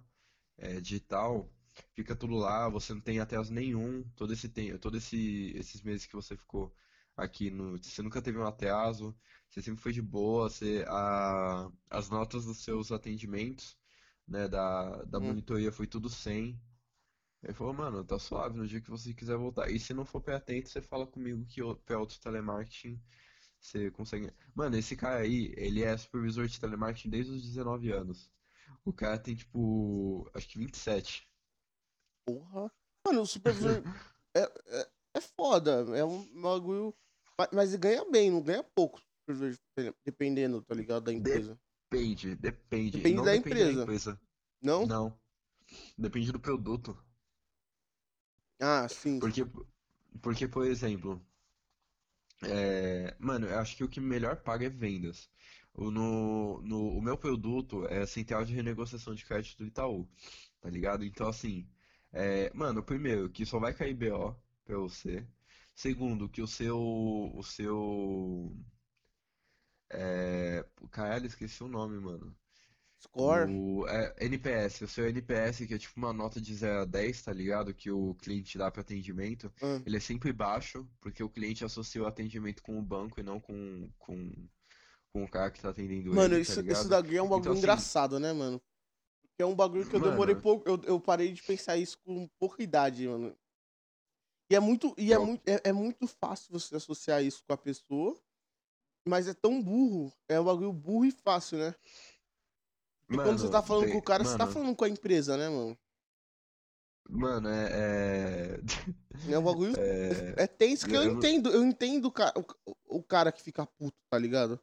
é, digital, fica tudo lá, você não tem atraso nenhum, todo esse tempo, todo esse esses meses que você ficou aqui no, você nunca teve um atraso, você sempre foi de boa, você a, as notas dos seus atendimentos, né, da, da Hum. monitoria foi tudo 100. Ele falou, mano, tá suave no dia que você quiser voltar. E se não for pé atento, você fala comigo que pra outro telemarketing você consegue. Mano, esse cara aí, ele é supervisor de telemarketing desde os 19 anos. O cara tem, tipo, acho que 27. Porra. Mano, o supervisor *laughs* é, é, é foda. É um bagulho. ma- Mas ele ganha bem, não ganha pouco. Dependendo, tá ligado? Da empresa. Depende, depende. Depende Não da depende empresa. empresa. Não? Não. Depende do produto. Ah, sim. Porque, porque por exemplo, é, mano, eu acho que o que melhor paga é vendas. O, no, no, o meu produto é central de renegociação de crédito do Itaú, tá ligado? Então, assim, é, mano, primeiro, que só vai cair BO pra você. Segundo, que o seu, o seu, é, caralho, esqueci o nome, mano. Score. O é, NPS, o seu NPS, que é tipo uma nota de 0 a 10, tá ligado? Que o cliente dá para atendimento, Ah. ele é sempre baixo, porque o cliente associa o atendimento com o banco e não com, com, com o cara que tá atendendo Mano, ele, tá isso, isso daqui é um bagulho Então, assim, engraçado, né, mano? Que é um bagulho que eu demorei Mano. pouco. Eu, eu parei de pensar isso com pouca idade, mano. E é muito, e é muito, é, é muito fácil você associar isso com a pessoa, mas é tão burro. É um bagulho burro e fácil, né? E quando você Mano, tá falando tem- com o cara, você tá mano, falando com a empresa, né, mano? Mano, é, É um bagulho. *laughs* é, É tenso que eu eu entendo. Eu entendo o, ca- o, o cara que fica puto, tá ligado?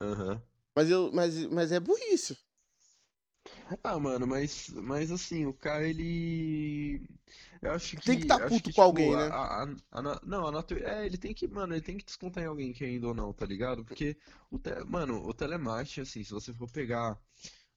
aham. Mas, eu, mas, mas é burrice. Ah, mano, mas, mas assim, o cara, ele. Eu acho que. Tem que tá acho puto que, com alguém, tipo, né? a- a- a não, a natu... É, ele tem que. Mano, ele tem que descontar em alguém, querendo ou não, tá ligado? Porque, o te... mano, o telemarketing, assim, se você for pegar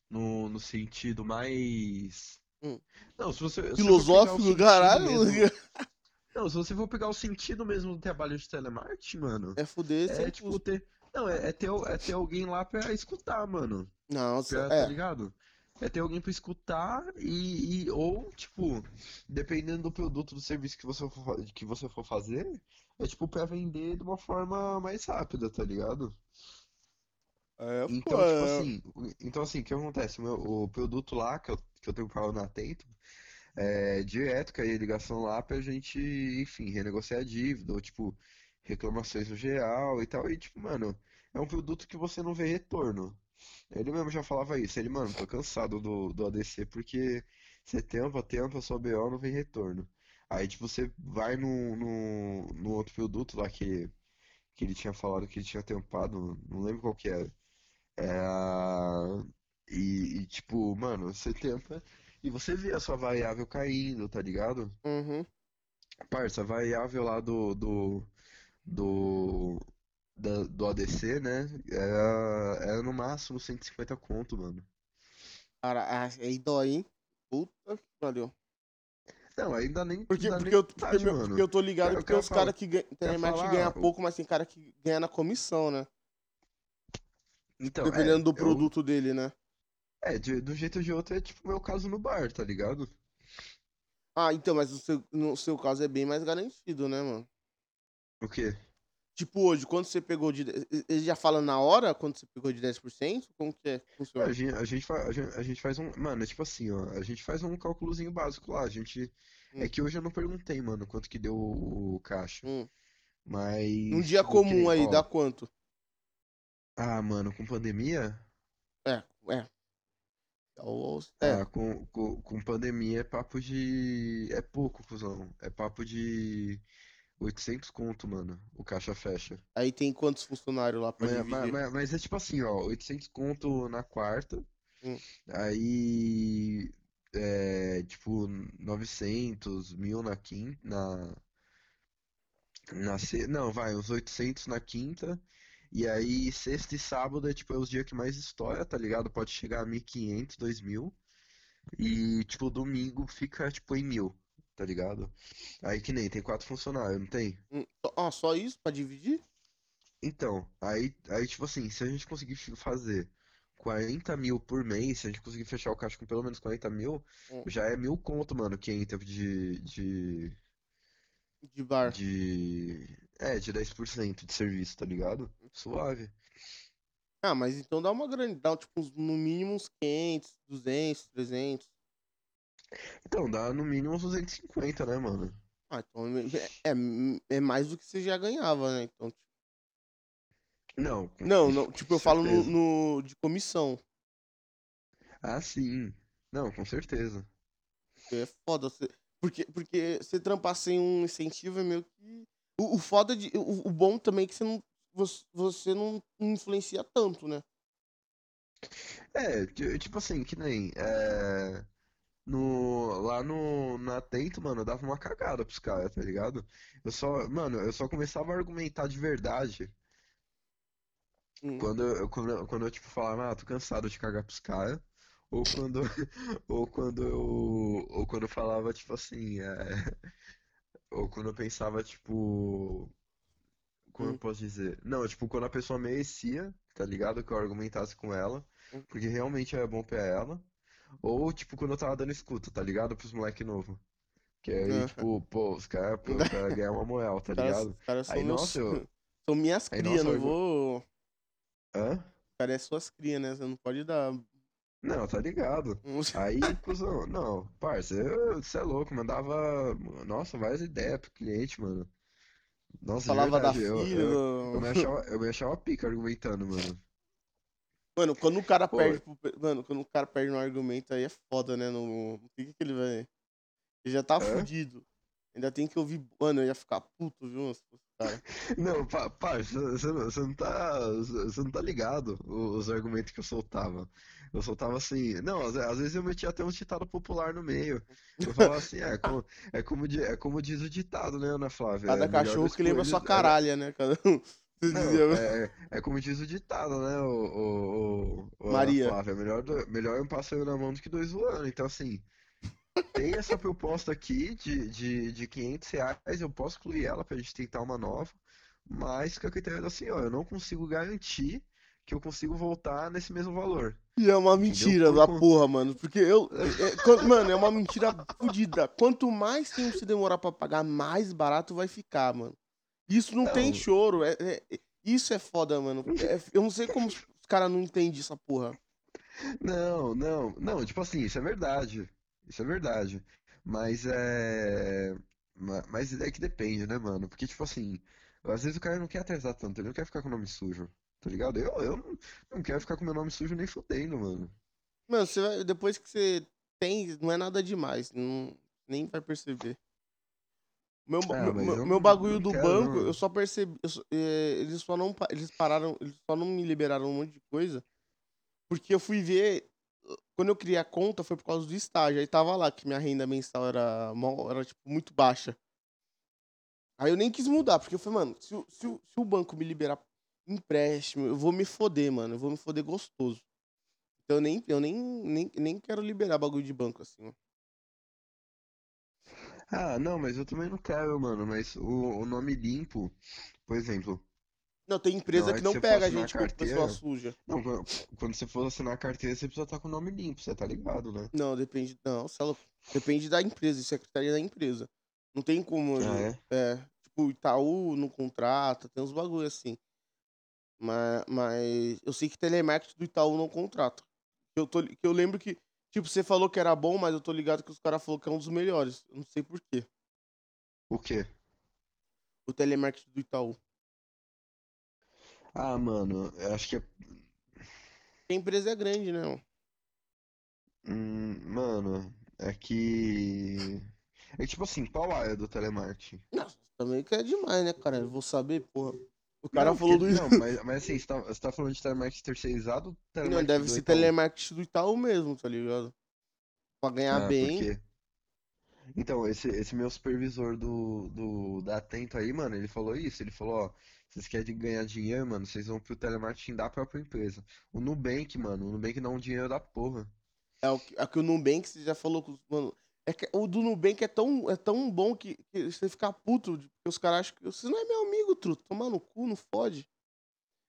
no, no sentido mais. Hum. Não, se você. Filosófico do caralho. mesmo- *laughs* Não, se você for pegar o sentido mesmo do trabalho de telemarketing, mano, É fuder é sem tipo ter. Não, é, é ter, é ter alguém lá pra escutar, mano. Nossa, Pra- tá é. ligado? É ter alguém pra escutar e, e- ou, tipo, dependendo do produto, do serviço que você for, que você for fazer, é tipo pra vender de uma forma mais rápida, tá ligado? É Então, foda. tipo assim, o- então assim, o que acontece? O, meu- o produto lá que eu, que eu tenho para na Atento, é direto cair ligação lá pra gente, enfim, renegociar a dívida, ou tipo, reclamações no geral e tal. E tipo, mano, é um produto que você não vê retorno. Ele mesmo já falava isso. Ele, mano, tô cansado do, do ADC porque Você tempa, tempa, sua BO, não vem retorno. Aí, tipo, você vai no, no, no outro produto lá que, que ele tinha falado que ele tinha tempado, não lembro qual que era. É, e, e, tipo, mano, você tempa e você vê a sua variável caindo, tá ligado? Uhum. Parça, a variável lá do, do, do, da- do ADC, né? Era, era no máximo 150 conto, mano. Cara, ah, aí dói, hein? Puta que pariu. Não, ainda nem Porque, porque, nem eu, porque, meu- mano. porque eu tô ligado Cara, que tem eu uns caras que ganham, ganha pouco, mas tem cara que ganha na comissão, né? Então, Dependendo é, do eu- produto dele, né? É, de, do jeito ou de outro é tipo o meu caso no bar, tá ligado? Ah, então, mas no seu, no seu caso é bem mais garantido, né, mano? O quê? Tipo, hoje, quando você pegou de. Ele já fala na hora quando você pegou de 10%? Como que é funciona? A gente, a gente, fa- a gente, faz um. Mano, é tipo assim, ó. A gente faz um cálculozinho básico lá. A gente. É Hum. que hoje eu não perguntei, mano, quanto que deu o, caixa. Hum. Mas. Um dia comum aí, ó, dá quanto? Ah, mano, com pandemia? É, é. Ou- É, Ah, com, com, com pandemia é papo de. É pouco, cuzão. É papo de 800 conto, mano. O caixa fecha. aí tem quantos funcionários lá pra Mas, dividir? mas, mas- é tipo assim, ó. 800 conto na quarta. Hum. Aí. É, tipo, 900, mil na quinta. Na, na se- Não, vai, uns 800 na quinta. E aí, sexta e sábado é tipo é os dias que mais estoura, tá ligado? Pode chegar a 1.500, 2.000. E, tipo, domingo fica, tipo, em mil, tá ligado? Aí que nem, tem quatro funcionários, não tem? Hum, só- Ah, só isso pra dividir? Então, aí, aí, tipo assim, se a gente conseguir fazer 40 mil por mês, se a gente conseguir fechar o caixa com pelo menos 40 mil, Hum. já é mil conto, mano, que entra de, de, De bar. de, é, de 10% de serviço, tá ligado? Suave. Ah, mas então dá uma grande. Dá tipo no mínimo uns 500, 200, 300. Então, dá no mínimo uns 250, né, mano? Ah, então é, é, é mais do que você já ganhava, né? Então, tipo, Não, não, não, tipo, eu falo no, no- de comissão. Ah, sim. Não, com certeza. É foda. Você, porque, porque você trampar sem um incentivo é meio que. O, o foda de. O, o bom também é que você não. Você, não influencia tanto, né? É, ti- tipo assim, que nem. É, no, lá no, na Atento, mano, eu dava uma cagada pros caras, tá ligado? Eu só, mano, eu só começava a argumentar de verdade Hum. quando eu, quando eu, quando eu tipo, falava, ah, tô cansado de cagar pros caras. Ou quando, *laughs* ou quando eu, ou quando eu falava, tipo assim, é, ou quando eu pensava, tipo, como eu Hum. posso dizer? Não, tipo, quando a pessoa merecia, tá ligado? Que eu argumentasse com ela, Hum. porque realmente era bom pra ela. Ou, tipo, quando eu tava dando escuta, tá ligado? Pros moleque novo. Que aí, Aham. tipo, pô, os caras, pra ganhar uma moral, *laughs* tá Os caras, ligado? os caras são Aí, meus. nossa, eu- *laughs* São minhas crias, não eu- vou. Hã? Cara, é suas crias, né? Você não pode dar. Não, tá ligado. *laughs* Aí, cuzão, não, parça, você é louco, mandava, nossa, várias ideias pro cliente, mano. Nossa, Falava da verdade, eu, filha. eu, do- eu me achava, eu me achava pica argumentando, mano. Mano, quando o cara Pô. perde. Mano, quando o cara perde no argumento aí é foda, né? No... O que, que ele vai. Ele já tá Hã? fudido. Ainda tem que ouvir. Mano, eu ia ficar puto, viu? Cara. *laughs* Não, pa- parça, você não, você não tá, você não tá ligado os argumentos que eu soltava. Eu soltava assim, não, às, às vezes eu metia até um ditado popular no meio. Eu falava assim, é como, é como, é como diz o ditado, né, Ana Flávia? Cada é cachorro que lembra sua é- caralha, né? Cada um. Não, dizia, é, é como diz o ditado, né, o, o, o, Maria. Flávia, melhor, melhor um passeio na mão do que dois voando. Então, assim, tem essa proposta aqui de, de, de 500 reais, eu posso incluir ela pra gente tentar uma nova, mas com a critério assim, ó, eu não consigo garantir que eu consigo voltar nesse mesmo valor. E é uma mentira da porra, mano. Porque eu. é- é- mano, é uma mentira fodida. Quanto mais tempo você demorar pra pagar, mais barato vai ficar, mano. Isso não, tem Não. choro. é- é- é- isso é foda, mano. É- eu não sei como os caras não entendem essa porra. Não, não, não, tipo assim, isso é verdade. Isso é verdade. Mas é. ma- Mas é que depende, né, mano? Porque, tipo assim, às vezes o cara não quer atrasar tanto, ele não quer ficar com o nome sujo, tá ligado? Eu, eu não, não quero ficar com meu nome sujo nem fudendo, mano. Mano, você vai, depois que você tem, não é nada demais. Não, nem vai perceber. Meu, ah, meu, meu bagulho do quero, banco, não. eu só percebi. Eu só, é, eles só não. Eles pararam. Eles só não me liberaram um monte de coisa. Porque eu fui ver. Quando eu criei a conta foi por causa do estágio. Aí tava lá que minha renda mensal era, era tipo, muito baixa. Aí eu nem quis mudar, porque eu falei, mano, se, se, se o banco me liberar empréstimo, eu vou me foder, mano. Eu vou me foder gostoso. Então eu nem, eu nem, nem, nem quero liberar bagulho de banco assim. Ah, não, mas eu também não quero, mano. Mas o, o nome limpo, por exemplo. Não, tem empresa que não pega a gente como pessoa suja. Não, quando você for assinar a carteira, você precisa estar com o nome limpo, você tá ligado, né? Não, depende. Não, é depende da empresa, secretaria da empresa. Não tem como. Ah, é? é? Tipo, Itaú não contrata, tem uns bagulho assim. Mas, mas eu sei que telemarketing do Itaú não contrata. Eu, tô, que eu lembro que Tipo, você falou que era bom, mas eu tô ligado que os caras falaram que é um dos melhores. Eu não sei por quê. O quê? O telemarketing do Itaú. Ah, mano, eu acho que é. A empresa é grande, né? Hum, mano, é que. É tipo assim, qual área do telemarketing? Nossa, também que é demais, né, cara? Eu vou saber, porra. O cara não, falou do. Não, mas, mas assim, você tá, você tá falando de telemarketing terceirizado? Telemarketing não, deve ser Itaú? telemarketing do Itaú mesmo, tá ligado? Pra ganhar ah, bem. Então, esse, esse meu supervisor do, do da Atento aí, mano, ele falou isso. Ele falou, ó, vocês querem ganhar dinheiro, mano, vocês vão pro telemarketing da própria empresa. O Nubank, mano, o Nubank dá um dinheiro da porra. É o que, é que o Nubank, você já falou com mano, é que o do Nubank é tão, é tão bom que, que você fica puto, porque os caras acham que você não é meu amigo, truto. Tomar no cu, não fode.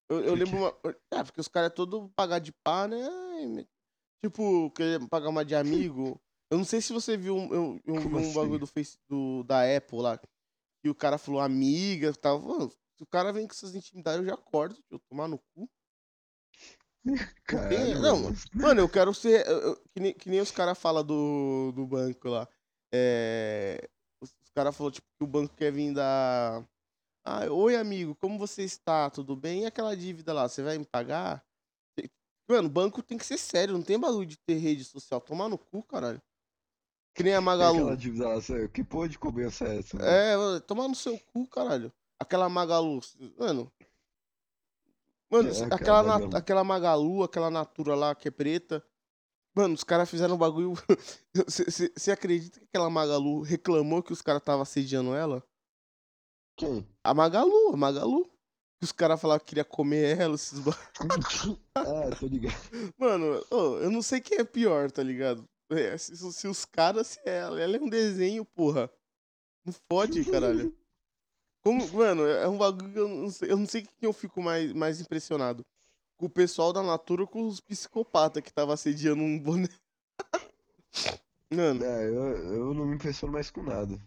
Eu, eu lembro uma. É, porque os caras é todo pagar de pá, né? Tipo, querer pagar uma de amigo. Eu não sei se você viu um, eu, eu um assim? bagulho do, face, do, da Apple lá. Que o cara falou amiga tal. Mano, se o cara vem com essas intimidades, eu já acordo, eu tomar no cu. Caralho, não, mano. mano, eu quero ser. Eu, que, nem, que, nem, os caras falam do, do banco lá. É, os, caras falaram tipo, que o banco quer vir da. Ah, oi, amigo, como você está? Tudo bem? E aquela dívida lá, você vai me pagar? Mano, banco tem que ser sério, não tem bagulho de ter rede social. Tomar no cu, caralho. Que nem a Magalu. Aquela dívida lá, que porra de cobrança é essa? Mano? É, tomar no seu cu, caralho. Aquela Magalu. Mano, Mano, é, aquela, na, aquela Magalu, aquela Natura lá que é preta. Mano, os caras fizeram um bagulho. *laughs* Você acredita que aquela Magalu reclamou que os caras estavam assediando ela? Quem? A Magalu, a Magalu. Os caras falaram que queria comer ela, esses Ah, *laughs* *laughs* tô ligado. Mano, oh, eu não sei quem é pior, tá ligado? É, se, se, os caras, se ela. Ela é um desenho, porra. Não fode, caralho. Como, mano, é um bagulho que eu não sei, eu não sei quem eu fico mais, mais impressionado. Com o pessoal da Natura ou com os psicopatas que tava assediando um boné. *laughs* mano. É, eu, eu não me impressiono mais com nada.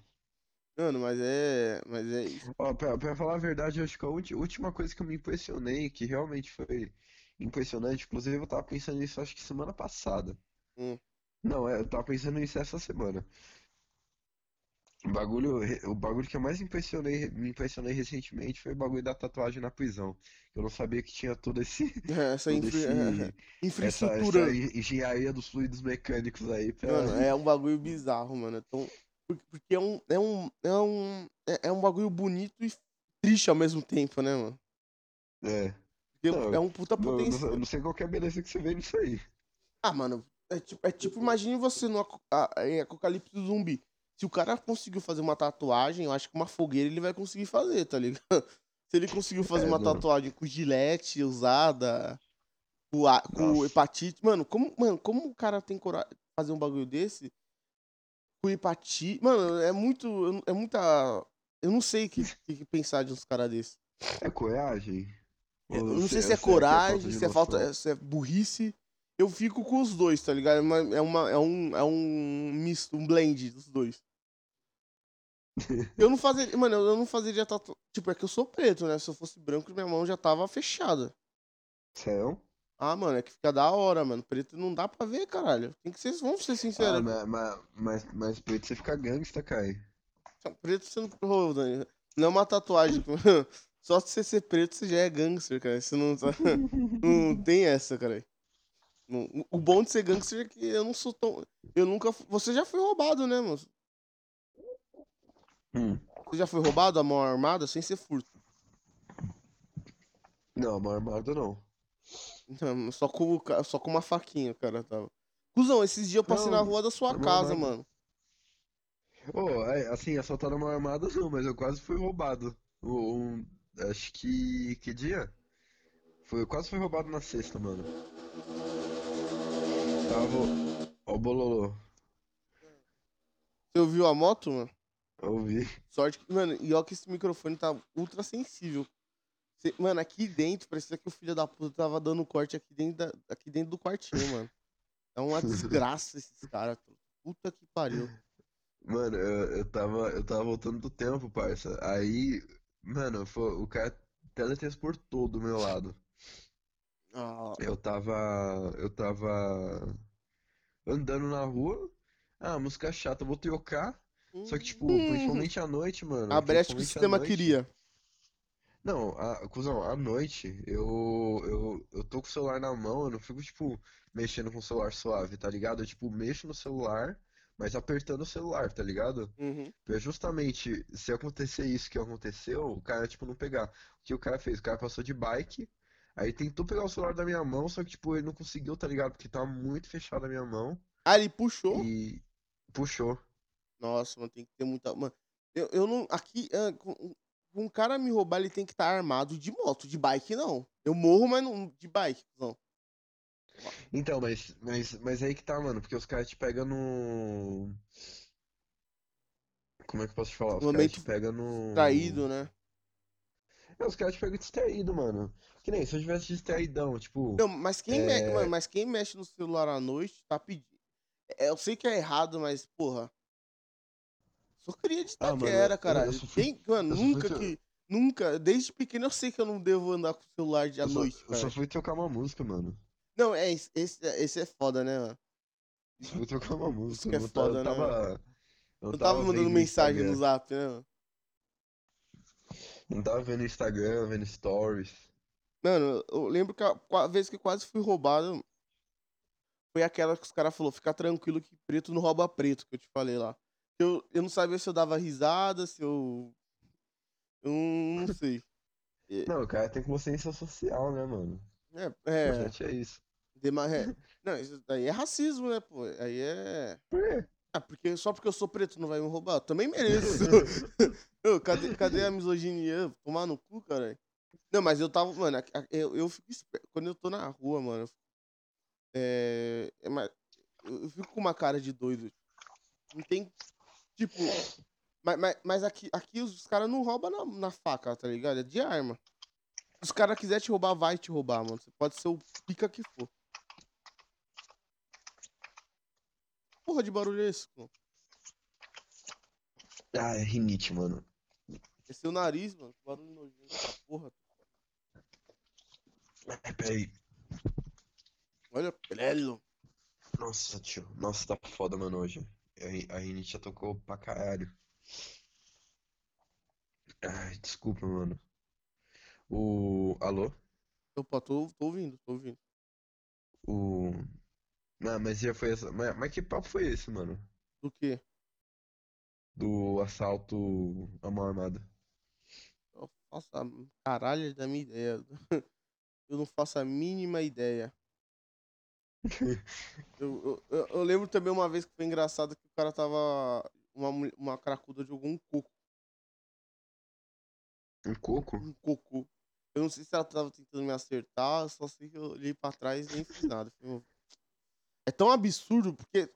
Mano, mas é. Mas é isso. Ó, pra, pra falar a verdade, eu acho que a última coisa que eu me impressionei, que realmente foi impressionante, inclusive eu tava pensando nisso acho que semana passada. Hum. Não, é, eu tava pensando nisso essa semana. O bagulho, o bagulho que eu mais impressionei, me impressionei recentemente foi o bagulho da tatuagem na prisão. Eu não sabia que tinha todo esse. É, *laughs* essa, infra... esse, é, infraestrutura. Essa, essa, engenharia dos fluidos mecânicos aí. Pra... Mano, *laughs* é um bagulho bizarro, mano. Então, porque é um, é um, é um, é, é um bagulho bonito e triste ao mesmo tempo, né, mano? É. Não, é um puta potencial. Eu não sei qual é a beleza que você vê nisso aí. Ah, mano, é tipo, é tipo imagine você no em Apocalipse do Zumbi. Se o cara conseguiu fazer uma tatuagem, eu acho que uma fogueira ele vai conseguir fazer, tá ligado? *laughs* Se ele conseguiu fazer é, uma não. tatuagem com gilete usada, com, a, com hepatite. Mano, como, mano, como o cara tem coragem de fazer um bagulho desse? Com hepatite. Mano, é muito. É muita. Eu não sei o que, que, pensar de uns caras desses. É coragem? Eu não sei, se é, é coragem, se é, falta, se é burrice. Eu fico com os dois, tá ligado? É, uma, é, uma, é, um, é um misto, um blend dos dois. eu não fazeria, mano, eu não fazeria tatuagem. Tipo, é que eu sou preto, né? Se eu fosse branco, minha mão já tava fechada. Céu? Ah, mano, é que fica da hora, mano. Preto não dá pra ver, caralho. Tem que ser, vamos ser sinceros. Ah, mas, mas, mas, preto você fica gangsta, Kai. Preto você não. Oh, não é uma tatuagem. *laughs* Só se você ser preto, você já é gangster, cara. Você não, tá... *laughs* não tem essa, cara. O bom de ser gangster é que eu não sou tão. Eu nunca. Você já foi roubado, né, mano? Hum. Você já foi roubado a mão armada sem ser furto? Não, a mão armada não. Não, só com, só com uma faquinha, cara tava. Cusão, esses dias eu passei não, na rua da sua casa, mano. Ô, oh, é, assim, assaltaram uma armada não, mas eu quase fui roubado. Um, acho que. Que dia? Foi, eu quase fui roubado na sexta, mano. Tava. Ó o bololô. Você ouviu a moto, mano? Ouvi. Sorte que, mano, e ó que esse microfone tá ultra sensível. Cê, mano, aqui dentro, parecia que o filho da puta tava dando corte aqui dentro, da, aqui dentro do quartinho, mano. É uma *laughs* desgraça esses caras. Puta que pariu. Mano, eu, eu, tava, eu tava voltando do tempo, parça. Aí, mano, foi, o cara teletransportou do meu lado. Ah. Eu tava. Eu tava. Andando na rua. Ah, música chata, vou trocar. Só que, tipo, hum. principalmente à noite, mano. A brecha que o sistema queria. Não, a, cuzão, à noite eu, eu, eu tô com o celular na mão, eu não fico, tipo, mexendo com o celular suave, tá ligado? Eu, tipo, mexo no celular, mas apertando o celular, tá ligado? Uhum. Pra justamente, se acontecer isso que aconteceu, o cara, tipo, não pegar. O que o cara fez? O cara passou de bike, aí tentou pegar o celular da minha mão, só que, tipo, ele não conseguiu, tá ligado? Porque tava muito fechado a minha mão. Ah, ele puxou? E puxou. Nossa, mano, tem que ter muita. Mano, eu, eu não. Aqui, uh, um cara me roubar, ele tem que estar tá armado de moto, de bike não. Eu morro, mas não de bike, não. Então, mas, mas, mas aí que tá, mano, porque os caras te pegam no. Como é que eu posso te falar? Os caras te pegam no. Traído, né? É, os caras te pegam distraído, mano. Que nem se eu tivesse distraidão, tipo. Não, mas quem, é... mexe, mano, mas quem mexe no celular à noite tá pedindo. É, eu sei que é errado, mas, porra. Só queria de Itaquera, ah, caralho. Eu, eu fui, Tem, mano, nunca fui... que. Nunca, desde pequeno eu sei que eu não devo andar com o celular de à noite. Só, eu só fui tocar uma música, mano. Não, é, esse, esse é foda, né, mano? Só fui tocar uma música. Isso é foda, eu né? Tava, eu, eu tava, mandando mensagem no zap, né, mano? Não tava vendo Instagram, vendo stories. Mano, eu lembro que a, a vez que quase fui roubado foi aquela que os caras falaram, fica tranquilo que preto não rouba preto, que eu te falei lá. Eu, eu não sabia se eu dava risada, se eu. Eu não *laughs* sei. Não, o cara tem consciência social, né, mano? É, é. É isso. É. *laughs* Não, isso daí é racismo, né, pô? Aí é. Por quê? Ah, porque só porque eu sou preto não vai me roubar? Eu também mereço. *laughs* eu, cadê, cadê a misoginia? Tomar no cu, cara? Não, mas eu tava, mano, eu, eu fico quando eu tô na rua, mano. É, é, eu fico com uma cara de doido. Não tem Tipo, mas, mas, mas aqui, aqui os caras não roubam na, na faca, tá ligado? É de arma. Se os caras quiserem te roubar, vai te roubar, mano. Você pode ser o pica que for. Porra de barulho é esse, mano? Ah, é rinite, mano. É seu nariz, mano. Barulho nojento. Porra. É, peraí. Olha, prelo. Nossa, tio. Nossa, tá foda, mano, hoje. A, Rinite já tocou pra caralho. Ai, desculpa, mano. O. Alô? Opa, tô, tô ouvindo, tô ouvindo. O. Não, mas já foi essa. Mas, mas que papo foi esse, mano? Do quê? Do assalto à mão armada. Eu faço a caralho da minha ideia. *laughs* Eu não faço a mínima ideia. *laughs* eu, eu, eu, lembro também uma vez que foi engraçado que o cara tava. Uma, uma cracuda jogou um coco. Um coco? Um coco. Eu não sei se ela tava tentando me acertar, só sei que eu olhei pra trás e nem fiz nada. É tão absurdo porque.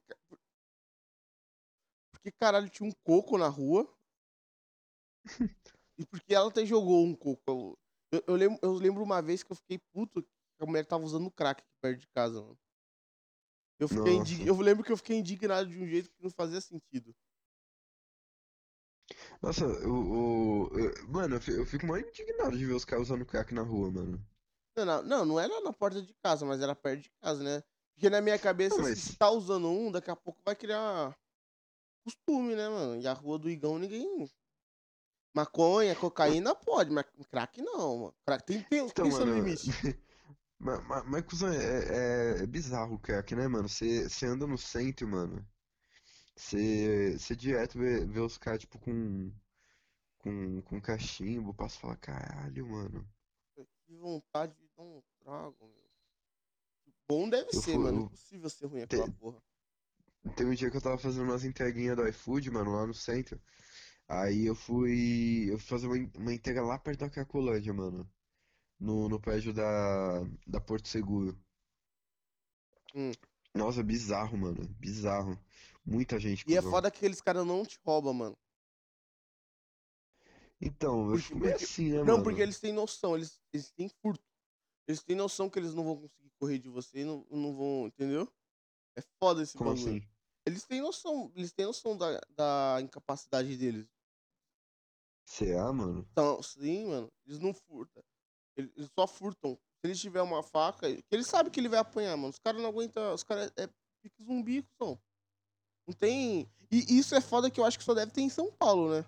Porque caralho tinha um coco na rua. *laughs* e porque ela até jogou um coco. Eu, eu, lembro, eu lembro uma vez que eu fiquei puto que a mulher tava usando crack aqui perto de casa, mano. Eu, fiquei indig... eu lembro que eu fiquei indignado de um jeito que não fazia sentido. Nossa, o, mano, eu fico mais indignado de ver os caras usando crack na rua, mano. Não, não, não, não era na porta de casa, mas era perto de casa, né? Porque na minha cabeça, não, mas... se tá usando um, daqui a pouco vai criar costume, né, mano? E a rua do Igão ninguém. Maconha, cocaína pode, mas crack não, mano. Crack tem, tem, então, tem seu limite. *laughs* Mas, mas, mas cuzão, é, é, é bizarro o crack, né, mano? Você anda no centro, mano. Você direto vê, vê os caras, tipo, com, com, com cachimbo. Passa e fala, caralho, mano. Que vontade de dar um trago, meu. Bom deve Eu ser, fui. mano. Eu, Impossível ser ruim aquela te- porra. teve um dia que eu tava fazendo umas entreguinhas do iFood, mano, lá no centro. Aí eu fui. Eu fui fazer uma, uma entrega lá perto da Cracolândia, mano. No, no prédio da, da Porto Seguro. Hum. Nossa, bizarro, mano. Bizarro. Muita gente, E é foda que aqueles caras não te roubam, mano. Então, eu Porque, fico meio porque... assim, né, Não, porque mano? eles têm noção, eles, eles têm furto. Eles têm noção que eles não vão conseguir correr de você e não, não vão, entendeu? É foda esse Como bagulho. assim? Eles têm noção, eles têm noção da, da incapacidade deles. CA, mano? Então, sim, mano, eles não furtam. Eles, só furtam. Se ele tiver uma faca, que ele sabe que ele vai apanhar, mano. Os caras não aguentam. Os caras é pique zumbi, cuzão. Não tem. E isso é foda que eu acho que só deve ter em São Paulo, né?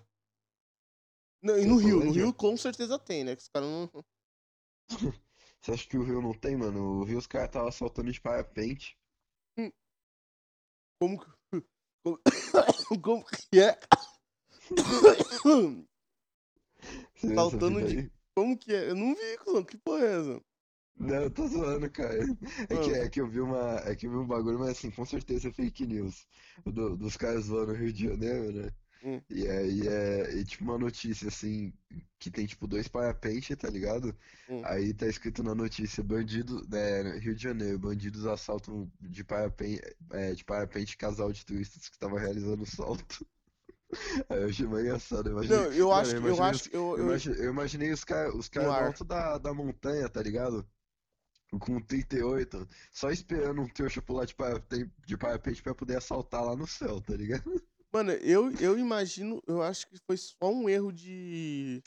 Não, e no Rio, no Cracolândia? Rio com certeza tem, né? Que os caras não. *laughs* Você acha que o Rio não tem, mano? O Rio os caras estavam assaltando de parapente. Como que. *coughs* Como, *coughs* como que é? *coughs* Saltando fita de-? Como que é? Eu não vi, cuzão. Que porra é essa? Não, eu tô zoando, cara. É que, Mano, é que eu vi uma, é que eu vi um bagulho, mas assim, com certeza é fake news. Do- dos caras zoando no Rio de Janeiro, né? hum, E aí é, e, tipo uma notícia assim, que tem tipo dois parapentes, tá ligado? hum. Aí tá escrito na notícia, bandido, né, Rio de Janeiro, bandidos assaltam de parapente, é, de parapente casal de turistas que estava realizando o salto. *laughs* Eu achei mais engraçado, eu imaginei, Não, eu acho eu que. Eu imaginei acho. Eu, eu eu, imagi- eu imaginei os caras os cara no alto da, da montanha, tá ligado? Com 38, só esperando um trouxa pular de parapente, pra poder assaltar lá no céu, tá ligado? Mano, eu, eu imagino. Eu acho que foi só um erro de.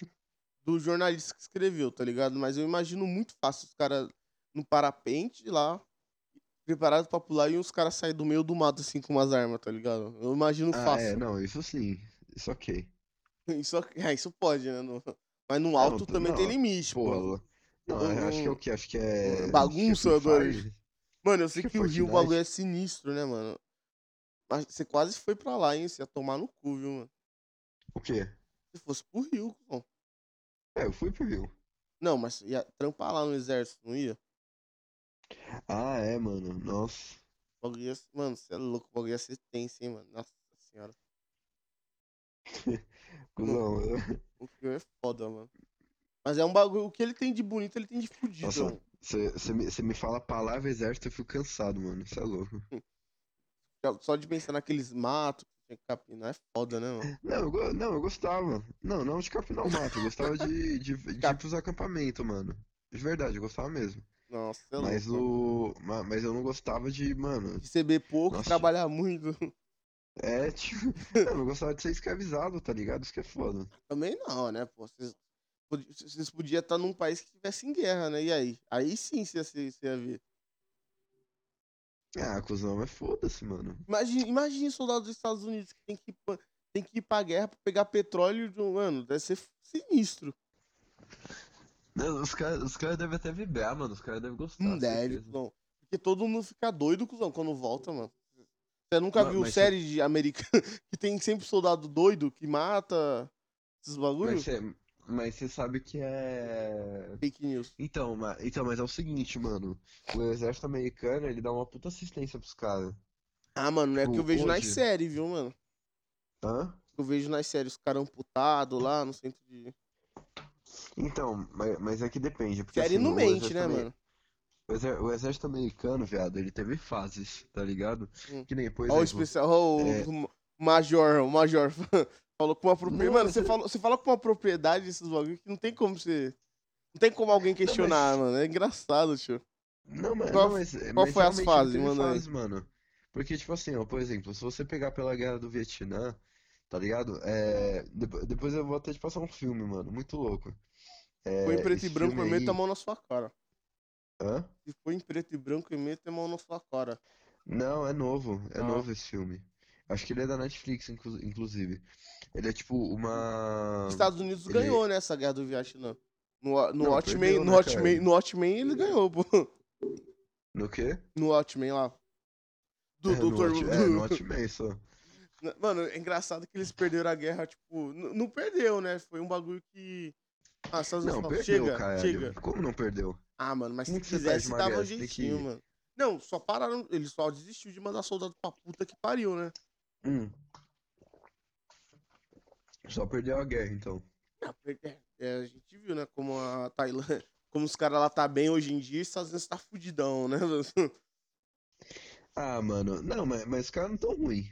Do jornalista que escreveu, tá ligado? Mas eu imagino muito fácil os caras no parapente lá, preparados pra pular, e os caras saírem do meio do mato assim com umas armas, tá ligado? Eu imagino Ah, é, fácil. não, isso sim, isso ok. *laughs* Isso, é, isso pode, né? No- mas no Não, alto t- também tem não, limite, pô. não, eu acho que é o que? Acho que é, é bagunça. Fire, Mano, eu sei que é que o Rio o bagulho é sinistro, né, mano? Mas você quase foi pra lá, hein? Você ia tomar no cu, viu, mano? O quê? Se fosse pro Rio, pô. É, eu fui pro Rio. Não, mas ia trampar lá no exército, não ia? Ah, é, mano, nossa. Bagulho. Mano, você é louco, o bagulho ia ser tenso, hein, mano? Nossa senhora. *laughs* Não, eu- o Rio é foda, mano. Mas é um bagulho. O que ele tem de bonito, ele tem de fudido, nossa, mano. você me, cê me fala a palavra exército, eu fico cansado, mano, isso é louco. *laughs* Só de pensar naqueles matos que capinar é foda, né, mano? Não, eu, não, eu gostava. Não, não de capinar o mato, eu gostava de, de, *laughs* de ir Cap... pros acampamentos, mano. De verdade, eu gostava mesmo. Nossa, é Mas o. ma- Mas eu não gostava de, mano. Receber pouco, Nossa, trabalhar muito. *laughs* é tipo. Não, *laughs* eu gostava de ser escravizado, tá ligado? Isso que é foda. Também não, né, pô? Vocês, vocês podiam estar num país que tivesse em guerra, né? E aí? Aí sim você ia, você ia ver. Ah, cuzão, mas foda-se, mano. Imagine, imagine soldados dos Estados Unidos que tem que, ir pra- tem que ir pra guerra pra pegar petróleo. de um- Mano, deve ser sinistro. Não, os caras os cara devem até vibrar, mano. Os caras devem gostar, Não deve, certeza. cuzão. Porque todo mundo fica doido, cuzão, quando volta, mano. Você nunca Ma- viu Mas, cê- série de americana *laughs* que tem sempre soldado doido que mata esses mas, bagulho? cê, mas você sabe que é. Fake news. Então, ma- então, mas é o seguinte, mano. O exército americano, ele dá uma puta assistência pros caras. Ah, mano, não é que eu vejo nas hoje. séries, viu, mano? Hã? Eu vejo nas séries os caras amputados lá no centro de. Então, mas, mas é que depende, porque Série assim, não o mente, né, mano? o exército americano, viado, ele teve fases, tá ligado? Hum. Que nem, por Ó, o especial, ó, o, é, o Major, o Major *laughs* falou com uma propriedade. não, Mano, você fala, você fala com uma propriedade desses bagulho que não tem como você. Não tem como alguém não, questionar, mas, mano. É engraçado, tio. não, mas, Qual, não, mas, qual mas foi as não fases? aí. fases, mano. Porque, tipo assim, ó, por exemplo, se você pegar pela Guerra do Vietnã, tá ligado? É, depo- depois eu vou até te passar um filme, mano, muito louco. Se for em É, preto e branco, eu meto a mão na sua cara. hã? Se for em preto e branco, eu meto a mão na sua cara. Não, é novo, é Ah, novo esse filme. Acho que ele é da Netflix, inclu- inclusive. Ele é tipo os uma. Estados Unidos Ele. ganhou nessa guerra do Vietnã. No, no, Watchmen, no, né, Watchmen, no Watchmen ele ganhou, pô. No quê? No Watchmen lá. Do, é, do, no, Watch, é, no *laughs* Watchmen só. Mano, é engraçado que eles perderam a guerra, tipo, não perdeu, né? Foi um bagulho que. Ah, não, perdeu, chega, cara. chega. Como não perdeu? Ah, mano, mas se fizesse, dava um jeitinho, que... mano. Não, só pararam. Ele só desistiu de mandar soldado pra puta que pariu, né? Hum. Só perdeu a guerra, então. Não, é, é, a gente viu, né? Como a Tailândia. *laughs* Como os caras lá tá bem hoje em dia e os Estados Unidos tá fudidão, né? *laughs* ah, mano. Não, mas, mas os caras não tão ruim.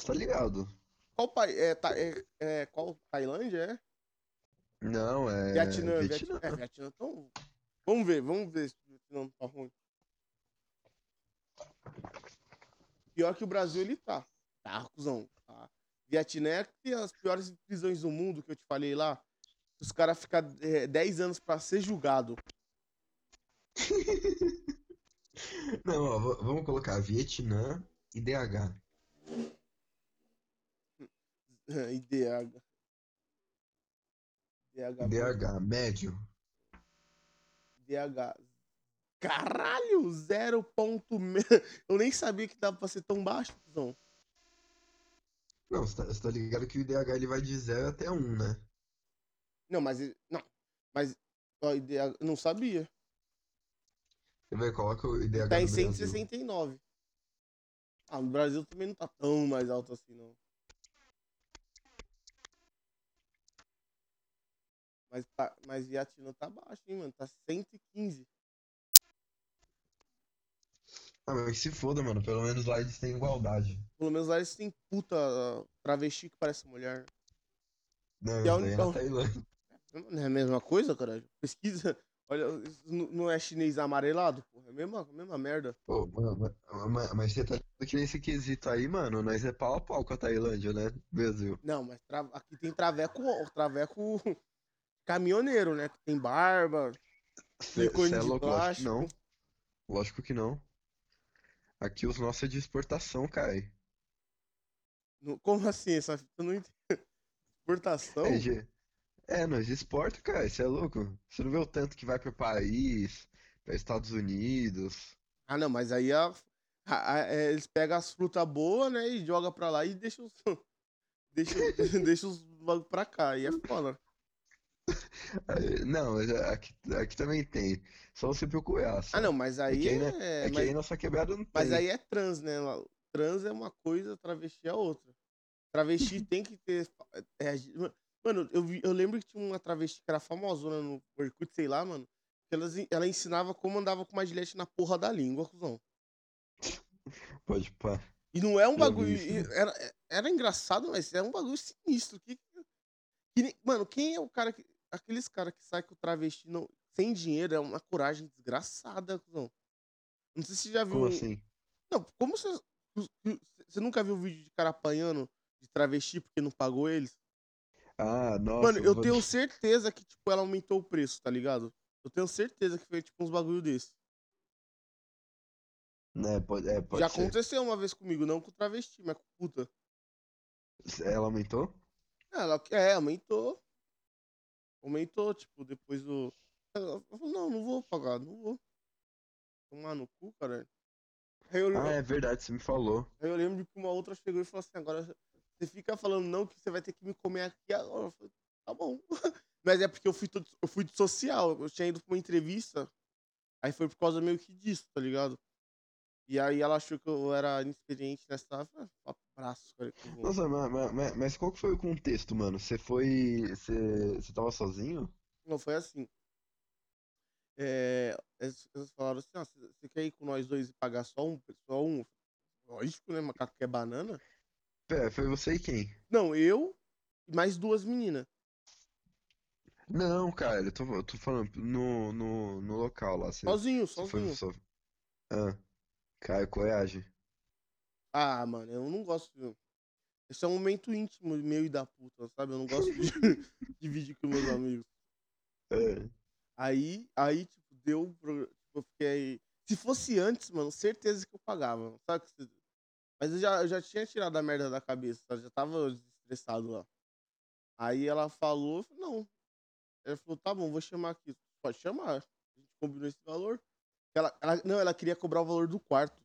Você tá ligado? Qual país? É, tá, é, é, qual Tailândia é? Não, é. Vietnã. Vietnã. É, Vietnã tão. Vamos ver, vamos ver se o Vietnã tá ruim. Pior que o Brasil ele tá. Tá, cuzão. Tá. Vietnã tem as piores prisões do mundo que eu te falei lá. Os caras ficam é, 10 anos pra ser julgado. *laughs* Não, ó, vamos colocar Vietnã e DH. IDH. DH. DH, médio. DH. Caralho, 0. *laughs* Eu nem sabia que dava pra ser tão baixo, não. Não, você tá, você tá, ligado que o IDH ele vai de 0 até 1, um, né? Não, mas. Não. Mas. Ó, IDH. Não sabia. Você vai, coloca o IDH. Tá em 169. Brasil. Ah, no Brasil também não tá tão mais alto assim, não. Mas, tá, mas Vietnã tá baixo, hein, mano? Tá 115. Ah, mas se foda, mano. Pelo menos lá eles têm igualdade. Pelo menos lá eles têm puta travesti que parece mulher. Não, isso é na Tailândia. *laughs* Não é a mesma coisa, cara? Pesquisa. *laughs* Olha, não é chinês amarelado, porra. É a mesma, a mesma merda. Pô, mas, mas, mas você tá ligado que nesse quesito aí, mano, nós é pau a pau com a Tailândia, né? Brasil. Não, mas tra... aqui tem traveco, traveco caminhoneiro, né? Tem barba, Cê, cê é louco, lógico que não. Lógico que não. Aqui os nossos é de exportação, cara. Como assim? Essa não entendo. Exportação? É, de... é, nós exporta, cara. Você é louco? Você não vê o tanto que vai pro país, para Estados Unidos. Ah, não, mas aí a, a, a, é, eles pegam as frutas boas, né, e jogam pra lá e deixam os. *laughs* deixa, *laughs* deixa os bagulho pra cá. E é foda. Não, aqui, aqui também tem. Só você procurar. Ah, não, mas aí. É, que aí, é, é que aí nossa quebrada não tem. Mas aí é trans, né? Trans é uma coisa, travesti é outra. Travesti *laughs* tem que ter. É, mano, eu, vi, eu lembro que tinha uma travesti que era famosona no Orkut, sei lá, mano. Ela, ela ensinava como andava com uma gilete na porra da língua, cuzão. Pode pá. E não é um bagulho. Era, era engraçado, mas é um bagulho sinistro. Que, que, mano, quem é o cara que aqueles caras que saem com travesti não, sem dinheiro é uma coragem desgraçada, não. Não sei se você já viu. Como assim? Não, como você. Você nunca viu vídeo de cara apanhando de travesti porque não pagou eles? Ah, nossa. Mano, eu vou... tenho certeza que, tipo, ela aumentou o preço, tá ligado? Eu tenho certeza que foi, tipo, uns bagulho desse. É, pode, é, pode Já ser. aconteceu uma vez comigo, não com travesti, mas com puta. Ela aumentou? Ela, é, aumentou. Aumentou, tipo, depois do. Eu falei, não, não vou pagar, não vou. Tomar no cu, cara. Eu, ah, é verdade, você me falou. Aí eu lembro que uma outra chegou e falou assim, agora você fica falando não que você vai ter que me comer aqui agora. Eu falei, tá bom. *laughs* Mas é porque eu fui, todo, eu fui de social, eu tinha ido pra uma entrevista. Aí foi por causa meio que disso, tá ligado? E aí ela achou que eu era inexperiente nessa. Ah, abraço, cara. Nossa, mas, mas, mas, qual que foi o contexto, mano? Você foi. Você, você tava sozinho? Não, foi assim. É, eles, falaram assim: ah, você quer ir com nós dois e pagar só um? Só um? Lógico, né? Macaco que é banana. Pera, foi você e quem? Não, eu e mais duas meninas. Não, cara, eu tô, eu tô falando no, no, no local lá. Você, sozinho, sozinho. Foi, só... Ah. Caio, coragem. Ah, mano, eu não gosto. Esse é um momento íntimo, meio da puta, sabe? Eu não gosto de *laughs* *laughs* dividir com meus amigos. É. Aí, aí, tipo, deu. Tipo, eu fiquei. Se fosse antes, mano, certeza que eu pagava, sabe? Mas eu já, eu já tinha tirado a merda da cabeça, sabe? já tava estressado lá. Aí ela falou, não. Ela falou, tá bom, vou chamar aqui. Pode chamar. A gente combinou esse valor. Ela, ela, não, ela queria cobrar o valor do quarto.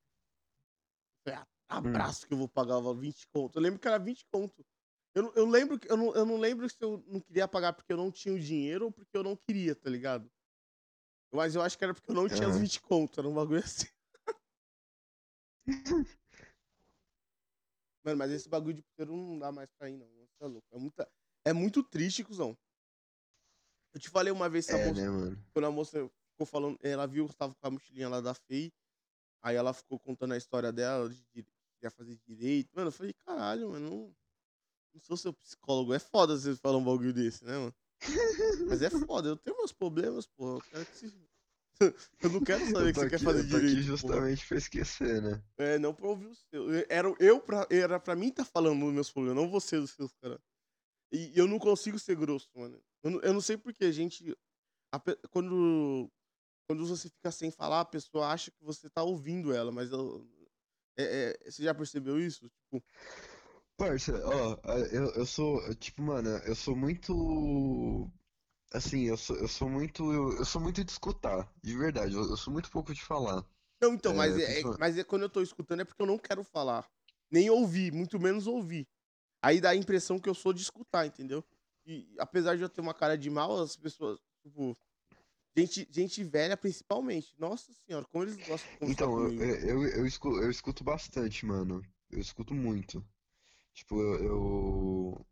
Eu falei, ah, Hum. abraço que eu vou pagar o valor 20 conto. Eu lembro que era 20 conto. Eu, não- eu lembro que eu não, eu não lembro se eu não queria pagar porque eu não tinha o dinheiro ou porque eu não queria, tá ligado? Mas eu acho que era porque eu não tinha os Aham. 20 conto, era um bagulho assim. *laughs* Mano, mas esse bagulho de puteiro não dá mais pra ir, não. Você é louco. É, muita... é muito triste, cuzão. Eu te falei uma vez, essa É, moça, né, mano? quando a moça ficou falando, ela viu que eu tava com a mochilinha lá da FEI, aí ela ficou contando a história dela, de dire- queria fazer direito. Mano, eu falei, caralho, mano, não, não sou seu psicólogo. É foda você falar um bagulho desse, né, mano? *laughs* Mas é foda, eu tenho meus problemas, porra. Eu quero que se. *laughs* Eu não quero saber que você quer aqui, fazer eu tô aqui direito. porra. justamente pra esquecer, né? É, não pra ouvir o seu. Era, eu pra, era pra mim tá falando dos meus problemas, não você dos seus, cara. E eu não consigo ser grosso, mano. Eu não, eu não sei porque, gente. a quando, quando você fica sem falar, a pessoa acha que você tá ouvindo ela, mas eu, é- é, você já percebeu isso? Tipo, Parça, ó, eu, eu sou, tipo, mano, eu sou muito. Assim, eu sou, eu sou muito. Eu, eu sou muito de escutar, de verdade. Eu, eu sou muito pouco de falar. não, então, É, mas, é, principalmente- mas é quando eu tô escutando é porque eu não quero falar. Nem ouvir, muito menos ouvir. Aí dá a impressão que eu sou de escutar, entendeu? E apesar de eu ter uma cara de mal, as pessoas, tipo, gente, gente velha principalmente. Nossa senhora, como eles gostam de conversar Então, eu, eu, eu, escuto, eu escuto bastante, mano. Eu escuto muito. Tipo, eu, eu...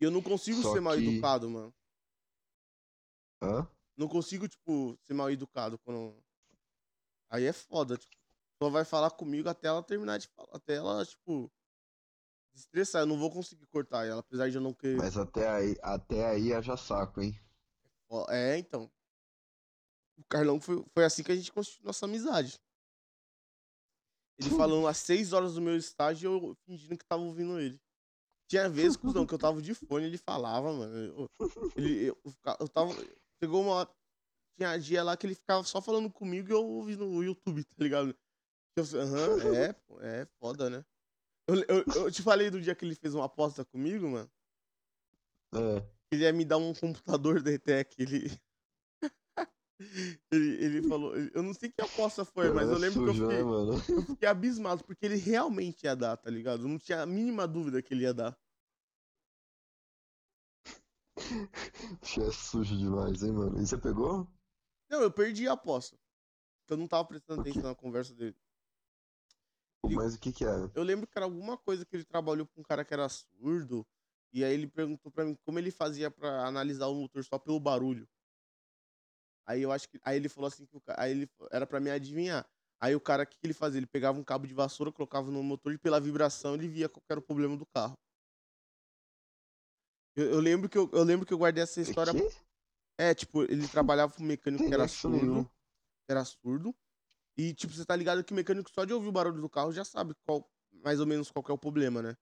Eu não consigo Só ser mal que- educado, mano. Hã? Não consigo, tipo, ser mal educado quando. Aí é foda, tipo. Só vai falar comigo até ela terminar de falar. Até ela, tipo. Estressar. Eu não vou conseguir cortar ela, apesar de eu não querer. Mas até aí, até aí haja saco, hein? É, então. O Carlão foi, foi assim que a gente construiu nossa amizade. Ele falando às 6 horas do meu estágio e eu fingindo que tava ouvindo ele. Tinha vezes, cuzão, que eu tava de fone ele falava, mano. Eu, ele, eu, eu tava. Chegou uma hora. Tinha dia lá que ele ficava só falando comigo e eu ouvindo o YouTube, tá ligado? Aham, *laughs* é, é foda, né? Eu, eu, eu te falei do dia que ele fez uma aposta comigo, mano. É. Ele ia me dar um computador da ETEC. Ele. Ele, ele falou. Eu não sei que aposta foi, mas eu É lembro que eu né, fiquei, eu fiquei abismado, porque ele realmente ia dar, tá ligado? Eu não tinha a mínima dúvida que ele ia dar. Che, é sujo demais, hein, mano? E você pegou? Não, eu perdi a aposta. Eu não tava prestando atenção na conversa dele. E- Mas o que que era? Eu lembro que era alguma coisa que ele trabalhou com um cara que era surdo. E aí ele perguntou pra mim como ele fazia pra analisar o motor só pelo barulho. Aí eu acho que. Aí ele falou assim que ca- aí ele era pra me adivinhar. Aí o cara, o que, ele fazia? Ele pegava um cabo de vassoura, colocava no motor e pela vibração ele via qual era o problema do carro. Eu, eu lembro que eu, eu lembro que eu guardei essa história. É, tipo, ele trabalhava com um mecânico que era surdo. Era surdo. E, tipo, você tá ligado que o mecânico só de ouvir o barulho do carro já sabe qual, mais ou menos qual é o problema, né?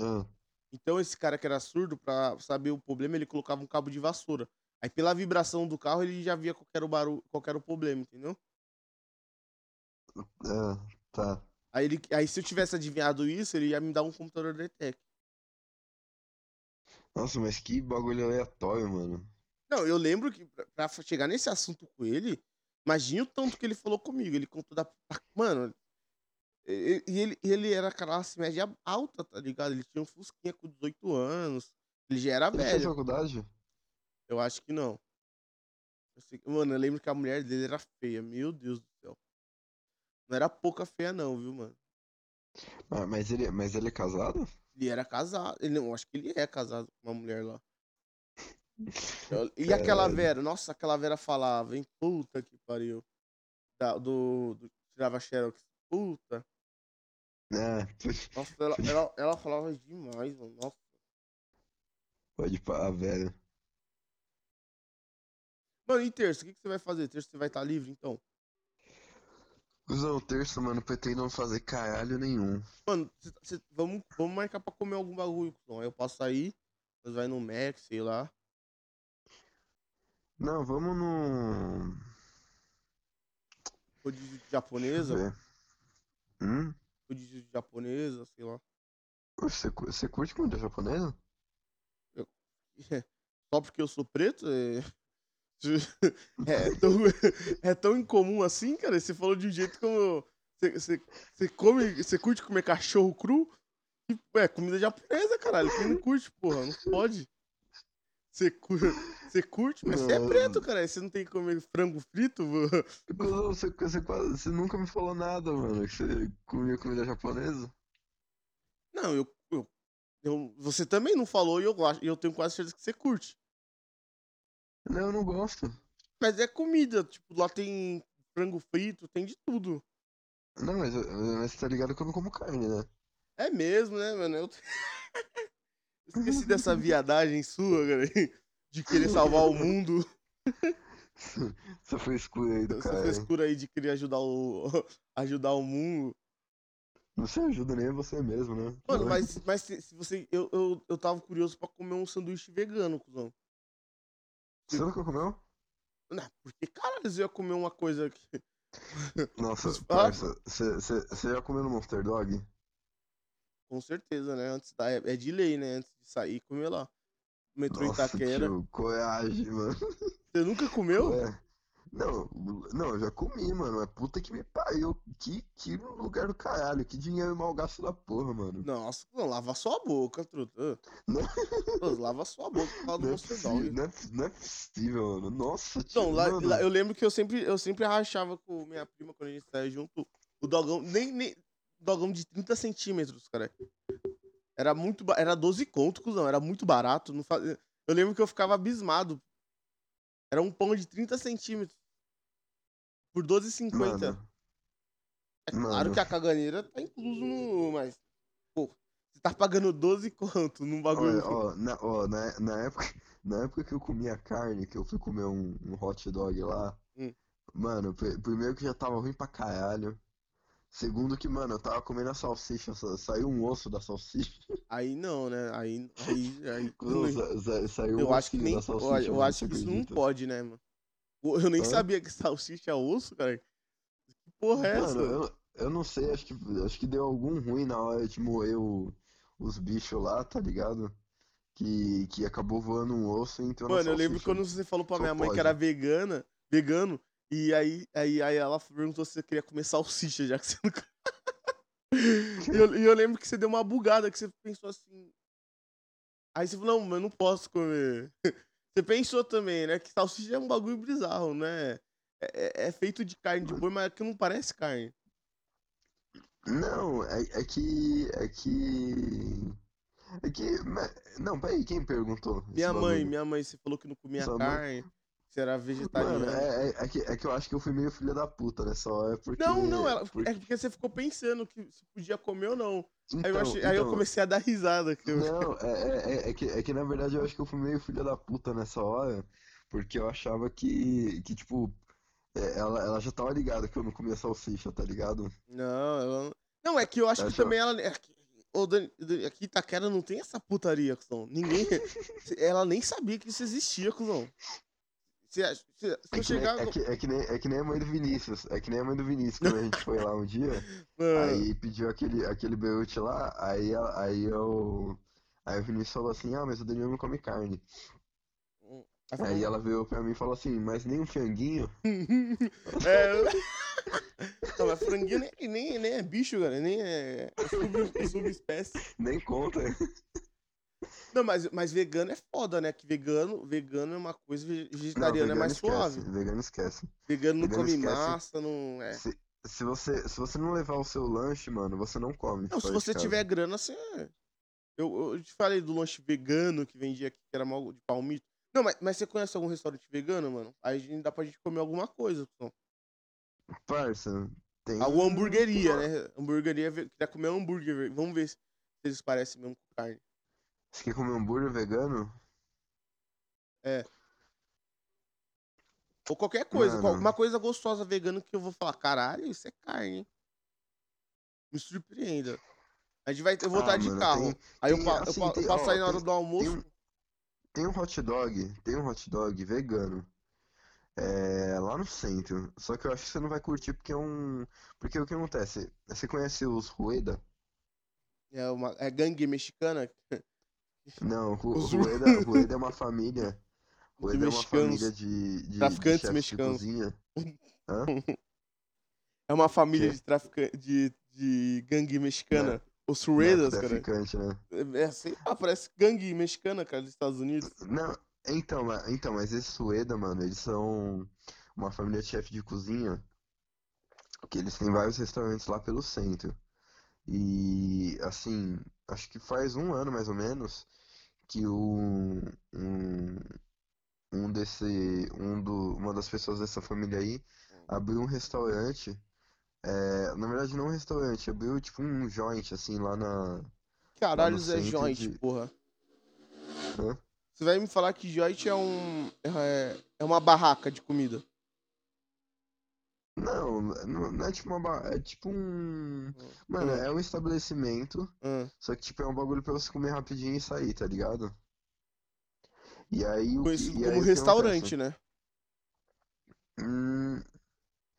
Ah, Então esse cara que era surdo, pra saber o problema, ele colocava um cabo de vassoura. Aí pela vibração do carro, ele já via qual que era o barulho, qual que era o problema, entendeu? ah, tá. Aí, ele, aí se eu tivesse adivinhado isso, ele ia me dar um computador da ETEC. Nossa, mas que bagulho aleatório, mano. Não, eu lembro que pra, pra chegar nesse assunto com ele, imagina o tanto que ele falou comigo. Ele contou da. Mano, e ele, ele era classe média alta, tá ligado? Ele tinha um Fusquinha com 18 anos. Ele já era Ele fez velho. faculdade? Eu acho que não. Eu sei mano, eu lembro que a mulher dele era feia. Meu Deus do céu. Não era pouca feia, não, viu, mano? Ah, mas ele, mas ele é casado? Ele era casado. Ele, não, acho que ele é casado com uma mulher lá. *laughs* Eu- E aquela. Vera? Nossa, aquela Vera falava, hein? Puta que pariu. Da- do, do Tirava Xerox. Puta. É, Nossa, ela, ela, ela falava demais, mano. Nossa. pode parar, velho. Mano, e terça? O que, que você vai fazer? Terça você vai estar livre, então? Cusão, terça, mano, pretendo não fazer caralho nenhum. Mano, cê- cê- vamos, vamos marcar pra comer algum bagulho, cuzão. Aí eu posso sair, nós vai no Mac, sei lá. Não, vamos no. Rodízio de eu japonesa. Hum? Rodízio de japonesa, sei lá. Você, você curte comida japonesa? *laughs* só porque eu sou preto? É... *laughs* É, tão, *laughs* é tão incomum assim, cara? Você falou de um jeito como. Você, você, come. Você curte comer cachorro cru? É comida japonesa, caralho. Quem não curte, porra? Não pode. Você, você curte, mas você é preto, cara. Você não tem que comer frango frito? Não, você, você, você nunca me falou nada, mano. Que você comia comida japonesa? Não, eu, eu, eu, Você também não falou e eu, eu tenho quase certeza que você curte. Não, eu não gosto. Mas é comida, tipo, lá tem frango frito, tem de tudo. Não, mas, mas tá ligado que eu não como carne, né? É mesmo, né, mano? Eu... *laughs* Esqueci dessa viadagem sua, cara, de querer salvar o mundo. *laughs* Essa frescura aí do Essa cara. Essa frescura aí de querer ajudar o, *laughs* ajudar o mundo. Você ajuda nem você mesmo, né? Mano, mas, mas se, se, você. Eu, eu, eu tava curioso pra comer um sanduíche vegano, cuzão. Você nunca comeu? Não, porque caralho, eu ia comer uma coisa que. Nossa, você já comeu no Monster Dog? Com certeza, né? Antes da, é de lei, né? Antes de sair, comer lá. Metrô Nossa, Itaquera. Tio, coragem, mano. Você nunca comeu? É. Não, não, eu já comi, mano. Mas puta que me pariu. Que, que lugar do caralho. Que dinheiro mal gasto da porra, mano. Nossa, não, lava sua boca, truta. *laughs* Não. Pô, lava sua boca por causa do Monster Dog. Não é, não é possível, mano. Nossa, tio, Não, lá, lá, eu lembro que eu sempre, eu sempre rachava com minha prima quando a gente saia junto. O dogão, nem, nem, dogão de 30 centímetros, cara. Era muito. Era 12 conto, cuzão. Era muito barato. Não faz... Eu lembro que eu ficava abismado. Era um pão de 30 centímetros. Por 12,50. É claro Mano. que a caganeira tá incluso no. Mas. Pô, você tá pagando 12 conto num bagulho. Ó, ó, na, ó, na, na, época, na época que eu comia carne, que eu fui comer um, um hot dog lá. Hum. Mano, primeiro que já tava ruim pra caralho. Segundo que, mano, eu tava comendo a salsicha, saiu um osso da salsicha. Aí não, né? Aí. aí, aí *laughs* não, saiu eu um acho que nem, salsicha, Eu, eu acho que isso não pode, né, mano? Eu nem Hã? sabia que salsicha é osso, cara. Que porra é essa? Eu, eu não sei, acho que, acho que deu algum ruim na hora de moer o, os bichos lá, tá ligado? Que, que acabou voando um osso e entrou Mano, eu lembro quando você falou pra Só minha mãe pode. que era vegana, vegano, e aí, aí, aí ela perguntou se você queria comer salsicha, já que você *laughs* nunca. e, eu, e eu lembro que você deu uma bugada, que você pensou assim. Aí você falou, não, mas eu não posso comer. Você pensou também, né? Que salsicha é um bagulho bizarro, né? É, é, é feito de carne de boi, mas é que não parece carne. Não, é, é que. É que. É que. Não, peraí, quem perguntou? Minha mãe, minha mãe, você falou que não comia Sua carne. Mãe? Você era vegetariano. Mano, é, é, é, que, é que eu acho que eu fui meio filha da puta nessa hora. Porque, não, não, ela, porque... é porque você ficou pensando que se podia comer ou não. Então, aí, eu então, achei, então, aí eu então. comecei a dar risada. Que eu... Não, é, é, é, é, que, é que na verdade eu acho que eu fui meio filha da puta nessa hora. Porque eu achava que, que tipo, é, ela, ela já tava ligada que eu não comia salsicha, tá ligado? Não, ela... Não, é que eu acho eu que achava... também ela. É Ô, Dani, aqui Itaquera não tem essa putaria, cuzão. Ninguém. *laughs* ela nem sabia que isso existia, cuzão. Se, se, se é, que chegar... nem, é, que, é, que nem, é que nem a mãe do Vinícius. É que nem a mãe do Vinícius, quando a gente foi lá um dia. *laughs* aí pediu aquele, aquele beute lá, aí, aí eu. Aí o Vinícius falou assim, ah, mas o Daniel não come carne. Hum, aí ela veio pra mim e falou assim, mas nem um franguinho? *laughs* é. *laughs* Não, mas franguinho nem, nem, nem é bicho, cara. Nem é, é sub, subespécie. Nem conta. Não, mas, mas vegano é foda, né? Que vegano, vegano é uma coisa, vegetariano não, é mais esquece, suave. Vegano esquece. Vegano não vegano come esquece. massa, não. É. Se, se, você, se você não levar o seu lanche, mano, você não come. Não, se você tiver grana, você. Eu, eu te falei do lanche vegano que vendia aqui, que era mal de palmito. Não, mas, mas você conhece algum restaurante vegano, mano? Aí dá pra gente comer alguma coisa. Então. Parça, tem. Alguma hamburgueria, né? Hamburgueria, quer comer hambúrguer. Vamos ver se eles parecem mesmo com carne. Você quer comer hambúrguer vegano? É. Ou qualquer coisa, Mano. uma coisa gostosa vegana que eu vou falar, caralho, isso é carne. Me surpreenda. A gente vai, eu vou ah, estar de mano, carro. Tem, aí tem, eu, assim, eu, tem, eu passo ó, aí na hora do almoço. Tem um hot dog, tem um hot dog vegano. É, lá no centro. Só que eu acho que você não vai curtir porque é um. Porque o que acontece? Você conhece os Rueda? É uma é gangue mexicana? *laughs* Não, o Os- Rueda, Rueda é uma *laughs* família. Rueda é uma família de, de, Traficantes de mexicanos. de? *laughs* É uma família Quê? de traficante de, de gangue mexicana. Os Não, Ruedas, cara. traficante, né? É, sei lá, parece gangue mexicana, cara, dos Estados Unidos. Não, então, então, mas esse Sueda, mano, eles são uma família de chefe de cozinha que eles têm vários restaurantes lá pelo centro. E, assim, acho que faz um ano mais ou menos que o, um, um desse, um do, uma das pessoas dessa família aí abriu um restaurante. é, na verdade, não um restaurante, abriu tipo um joint, assim, lá na. Caralho, Zé centro Joint, de- porra. Hã? Você vai me falar que Joint é um. É, é uma barraca de comida. Não, não, não é tipo uma. ba- É tipo um. Mano, Hum. é um estabelecimento, Ah, só que tipo é um bagulho pra você comer rapidinho e sair, tá ligado? E aí o E aí como o que restaurante, né? Hum,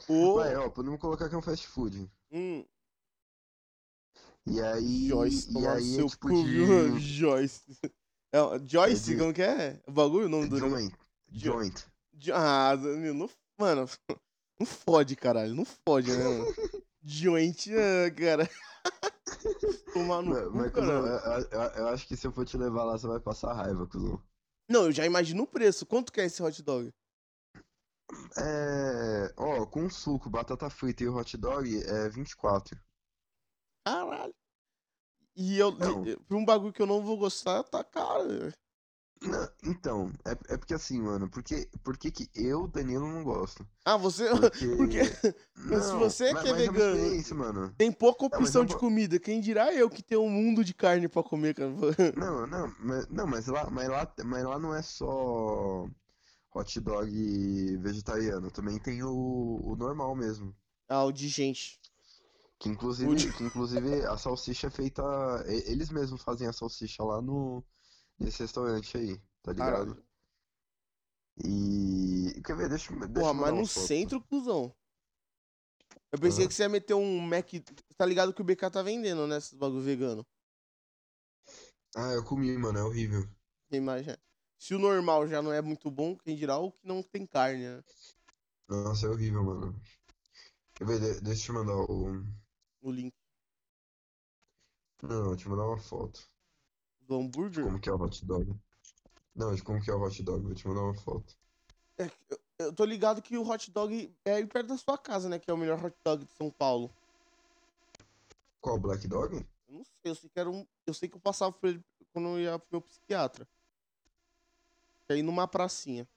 Ou. vai, ó, podemos colocar que é um fast food. Hum, E aí. Joyce, E aí é seu tipo cu, viu? de. *laughs* Joyce. É, Joyce, É de- como que é? O bagulho, o nome do. Joint. Jo- Joint. Jo- Ah, não, mano, não fode, caralho. Não fode, né, mano? *laughs* Joint, ah, cara. *laughs* Tomar no Mas, cu, mas, cuzão, eu, eu- eu acho que se eu for te levar lá, você vai passar raiva, cuzão. Não, eu já imagino o preço. Quanto que é esse hot dog? É. Ó, com suco, batata frita e hot dog é 24. Caralho. E eu, Não. pra um bagulho que eu não vou gostar, tá caro. Não, então, é, é porque assim, mano, porque, por que eu, Danilo, não gosto? Ah, você. *laughs* Porque. Porque Mas se Não, você mas- que é uma vegano- tem pouca opção não de comida. Quem dirá eu que tenho um mundo de carne pra comer, cara? *laughs* Não, não, mas, não, mas lá, mas lá, mas lá não é só hot dog vegetariano, também tem o, o normal mesmo. Ah, o de gente. Que inclusive, de- que inclusive a salsicha é feita. Eles mesmos fazem a salsicha lá no nesse restaurante aí, tá ligado? Caralho. E. Quer ver? Deixa, eu- deixa Porra, eu mas no centro, cuzão. Eu pensei Aham. que você ia meter um Mac. Tá ligado que o BK tá vendendo, né? Esses bagulho vegano. Ah, eu comi, mano, é horrível. Imagina. Se o normal já não é muito bom, quem dirá o que não tem carne, né? Nossa, é horrível, mano. Quer ver? De- deixa eu te mandar o. O link Não, não, te mandar uma foto. Do hambúrguer. Como que é o hot dog. Não, de como que é o hot dog, vou te mandar uma foto. É, eu, eu tô ligado que o hot dog é aí perto da sua casa, né? Que é o melhor hot dog de São Paulo. Qual, Black Dog? Eu não sei, eu sei que era um. Eu sei que eu passava por ele quando eu ia pro meu psiquiatra. É aí numa pracinha.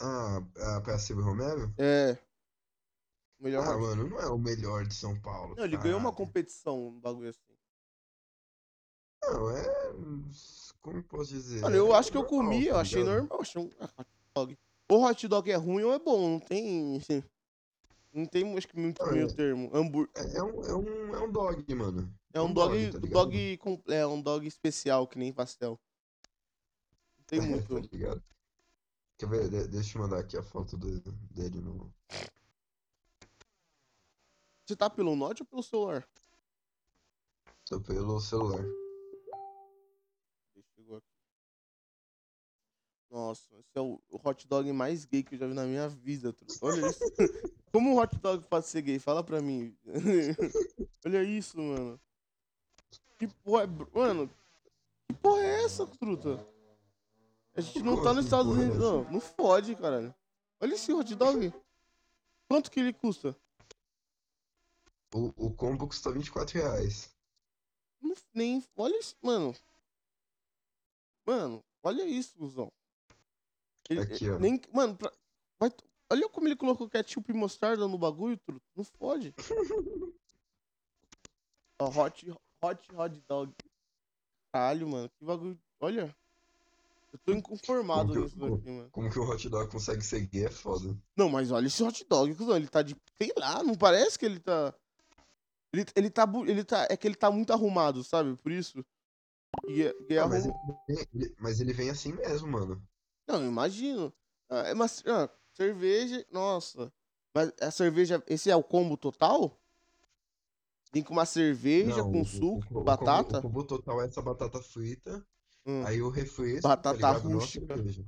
Ah, a Praça Silvio Romero? É. Melhor Ah, hot mano, não é o melhor de São Paulo. Não, ele ganhou uma competição, um bagulho assim. Não, é. Como posso dizer? Mano, eu É acho que eu comi, eu tá achei normal, achei um hot dog. Ou hot dog é ruim ou é bom, não tem. Não tem, acho que, muito meio é. termo. Hambúrguer. É, é um, é, um, é um dog, mano. É um um dog, dog, tá dog com- é um dog especial, que nem pastel. Não tem *laughs* muito. tá ligado? Quer ver? De- deixa eu mandar aqui a foto do- dele no. Você tá pelo Note ou pelo celular? Tô pelo celular. Nossa, esse é o, hot dog mais gay que eu já vi na minha vida. truta. Olha isso. *laughs* Como um hot dog pode ser gay? Fala pra mim. *laughs* Olha isso, mano. Que porra é. Mano, que porra é essa, truta? A gente não tá nos assim, Estados é Unidos. Não, não fode, caralho. Olha esse hot dog. Quanto que ele custa? O, o combo custa 24 reais. Não, nem. Olha isso, mano. Mano, olha isso, cuzão. Ele- Aqui, ó. Nem, mano, pra- vai, olha como ele colocou ketchup e mostarda no bagulho, truto. Não fode. *laughs* Ó, hot, hot hot dog. Caralho, mano. Que bagulho. Olha. Eu tô inconformado Como que eu- nisso daqui, mano. Como que o hot dog consegue ser gay é foda. Não, mas olha esse hot dog, cuzão. Ele tá de. Sei lá, não parece que ele tá. Ele, ele tá. Ele tá. É que ele tá muito arrumado, sabe? Por isso. E, é- e é Ah, mas, arrum- vem- ele- mas ele vem assim mesmo, mano. Não, imagino. Ah, é uma ah, cerveja. Nossa. Mas a cerveja. Esse é o combo total? Vem com uma cerveja, Não, com o, suco, o, o, batata. O combo total é essa batata frita, Hum, aí o refresco, batata tá ligado? Não a rústica. cerveja.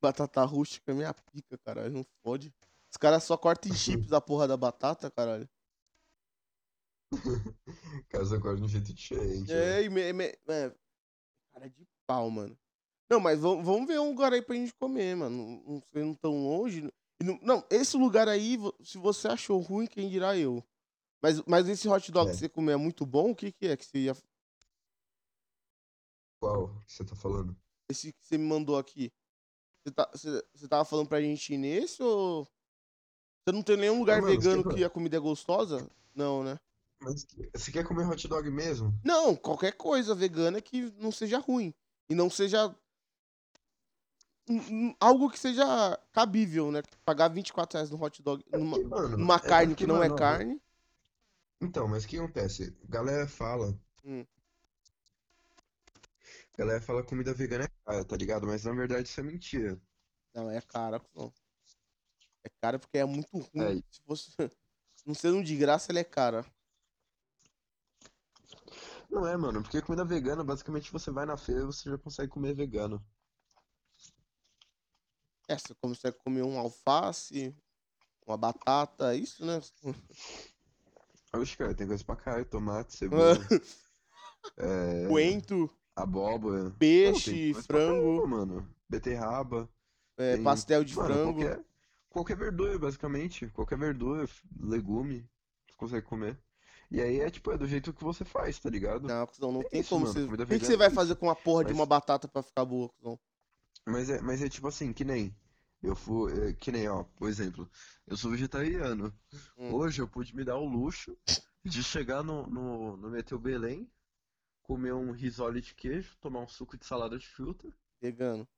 batata rústica é minha pica, caralho. Não fode. Os caras só cortam em chips a porra da batata, caralho. *laughs* Caras agora de um jeito diferente. né? É, e me, me- é, cara de pau, mano. Não, mas vamos, vamos ver um lugar aí pra gente comer, mano. Não, não tão longe. E não, não, esse lugar aí, vo- se você achou ruim, quem dirá eu. Mas, mas esse hot dog É. que você comeu é muito bom? O que que é que você ia... Qual que você tá falando? Esse que você me mandou aqui. Você, tá, você, você tava falando pra gente ir nesse ou... Você não tem nenhum lugar Não, mano, vegano que a comida é gostosa? Não, né? Mas você quer comer hot dog mesmo? Não, qualquer coisa vegana que não seja ruim. E não seja. Algo que seja cabível, né? Pagar 24 reais no hot dog, numa, Porque, mano, numa é carne que não é mano, ó, carne. Então, mas o que acontece? Galera fala. Hum. Galera fala que comida vegana é cara, tá ligado? Mas na verdade isso é mentira. Não, é cara, não. É cara porque é muito ruim. É. Se. *laughs* Não sendo de graça, ele é cara. Não é, mano, porque comida vegana, basicamente você vai na feira e você já consegue comer vegano. É, você consegue comer um alface, uma batata, é isso, né? Oxe, cara, tem coisa pra caralho, tomate, *laughs* cebola, é, Coentro, abóbora. Não, peixe, pra frango, mano. Beterraba, é, tem- pastel de mano, frango. qualquer, qualquer verdura, basicamente. Qualquer verdura, legume, você consegue comer. E aí é tipo, é do jeito que você faz, tá ligado? Não, cuzão, não É tem isso, como mano, você. O que, que vegana você é vai fazer com uma porra de Mas- uma batata pra ficar boa, cuzão? Mas é, mas é tipo assim, que nem. Eu fui. é, Que nem, ó, por exemplo, eu sou vegetariano. Hum. Hoje eu pude me dar o luxo de chegar no, no, no Meteu Belém, comer um risole de queijo, tomar um suco de salada de fruta. Vegano.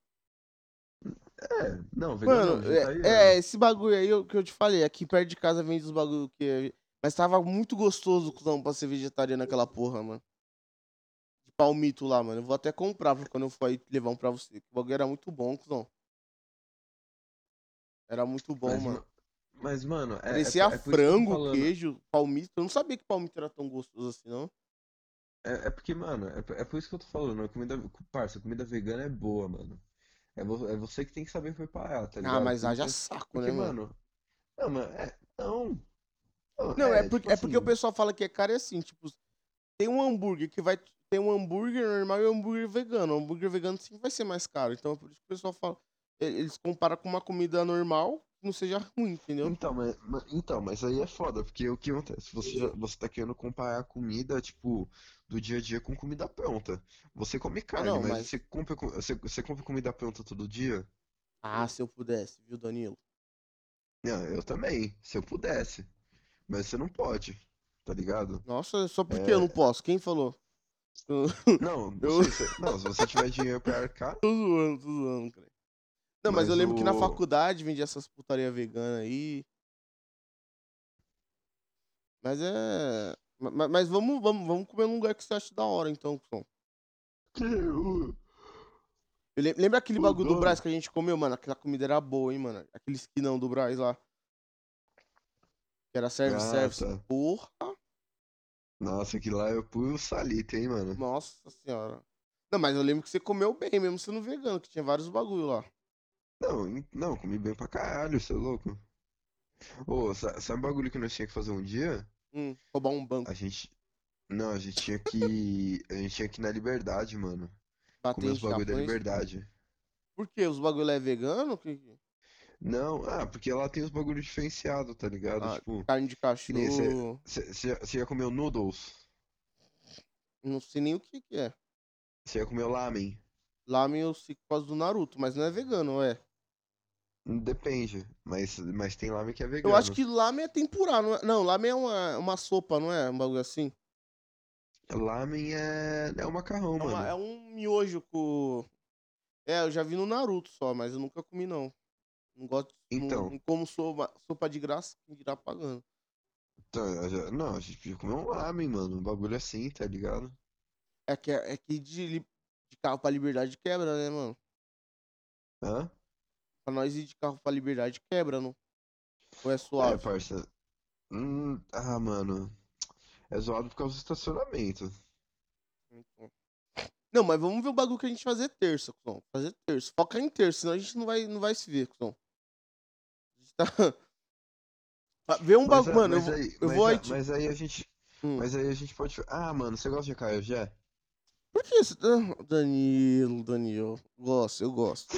É, não, vegano Mano, não, é, é, esse bagulho aí que eu te falei, aqui perto de casa vende os bagulho que. Mas tava muito gostoso, cuzão, pra ser vegetariano aquela porra, mano. Palmito lá, mano. Eu vou até comprar pra quando eu for aí levar um pra você. O bagulho era muito bom, cuzão. Era muito bom, Mas, mano. ma- mas, mano, é, é, Parecia é tô frango, queijo, palmito. Eu não sabia que palmito era tão gostoso assim, não. É, é porque, mano, é, é por isso que eu tô falando. A comida, parça, comida vegana é boa, mano. É, vo- é você que tem que saber preparar, tá Ah, ligado? mas haja saco, porque, né, mano? mano. Não, mano, é. Não. Não, é, é, porque, tipo é porque o assim, pessoal fala que é caro é assim, tipo, tem um hambúrguer que vai. Tem um hambúrguer normal e um hambúrguer vegano. O hambúrguer vegano sim vai ser mais caro. Então é por isso que o pessoal fala. Eles comparam com uma comida normal que não seja ruim, entendeu? Então, mas, ma- então, mas aí é foda, porque o que acontece? Você, já, você tá querendo comparar comida, tipo, do dia a dia com comida pronta. Você come carne, Ah, não, mas, mas- você compra, co- você, você compra comida pronta todo dia? Ah, se eu pudesse, viu, Danilo? Não, eu também, se eu pudesse. Mas você não pode, tá ligado? Nossa, só porque eu não posso. Quem falou? Não, *laughs* Eu- não, se você tiver dinheiro pra arcar, Tô zoando, tô zoando, cara. Não, mas, Mas eu lembro que na o- faculdade vendia essas putaria vegana aí. Mas é. ma- ma- Mas, vamos, vamos, vamos comer num lugar que você acha da hora, então, Cusão. que o- Lembra aquele O bagulho do. Brás que a gente comeu, mano? Aquela comida era boa, hein, mano? Aquele esquinão do Brás lá. Que era Ah, service-service. tá. Porra, Nossa, aquilo lá é puro salito, hein, mano? nossa senhora. Não, mas eu lembro que você comeu bem, mesmo sendo vegano, que tinha vários bagulho lá. Não, não, comi bem pra caralho, você é louco? Ô, sa- sabe o bagulho que nós tinha que fazer um dia? Hum, roubar um banco, A gente. Não, a gente tinha que. A gente tinha que ir na Liberdade, mano. bater Comer os bagulho da. Liberdade. Por quê? Os bagulho é vegano? Que... Não, ah, porque lá tem os bagulho diferenciado, tá ligado? Ah, Tipo, Carne de cachorro. você ia comer o noodles? Não sei nem o que, que é. Você ia comer o lamen? Lamen eu sei por causa do Naruto, mas não é vegano, é. Depende, mas, mas tem lamen que é Eu vegano. acho que lamen é tempurá, não é? Não, lamen é uma, uma sopa, não é? Um bagulho assim. Lamen é, é o macarrão, É, uma- mano. é um miojo com. É, eu já vi no Naruto só, mas eu nunca comi, não. Não gosto. não- Então. Não, como sopa, sopa de graça, quem dirá pagando. Então, já- não, a gente podia comer um lamen, mano. Um bagulho assim, tá ligado? É que, é que de, de carro pra liberdade quebra, né, mano? Hã? Pra nós ir de carro pra liberdade quebra, não? Ou é É, suave? parça. Hum, ah, mano. É zoado por causa do estacionamento. Não, mas vamos ver o bagulho que a gente fazer terça, cuzão. Fazer terça. Foca em terça, senão a gente não vai, não vai se ver, cuzão. Tá. Ah, Vê um bagulho, mano. mas eu, aí, eu mas, vou a- aí. mas aí a gente. Hum. Mas aí a gente pode. Ah, mano, você gosta de acarajé? Por que você. tá- Danilo, Danilo. Gosto, eu gosto.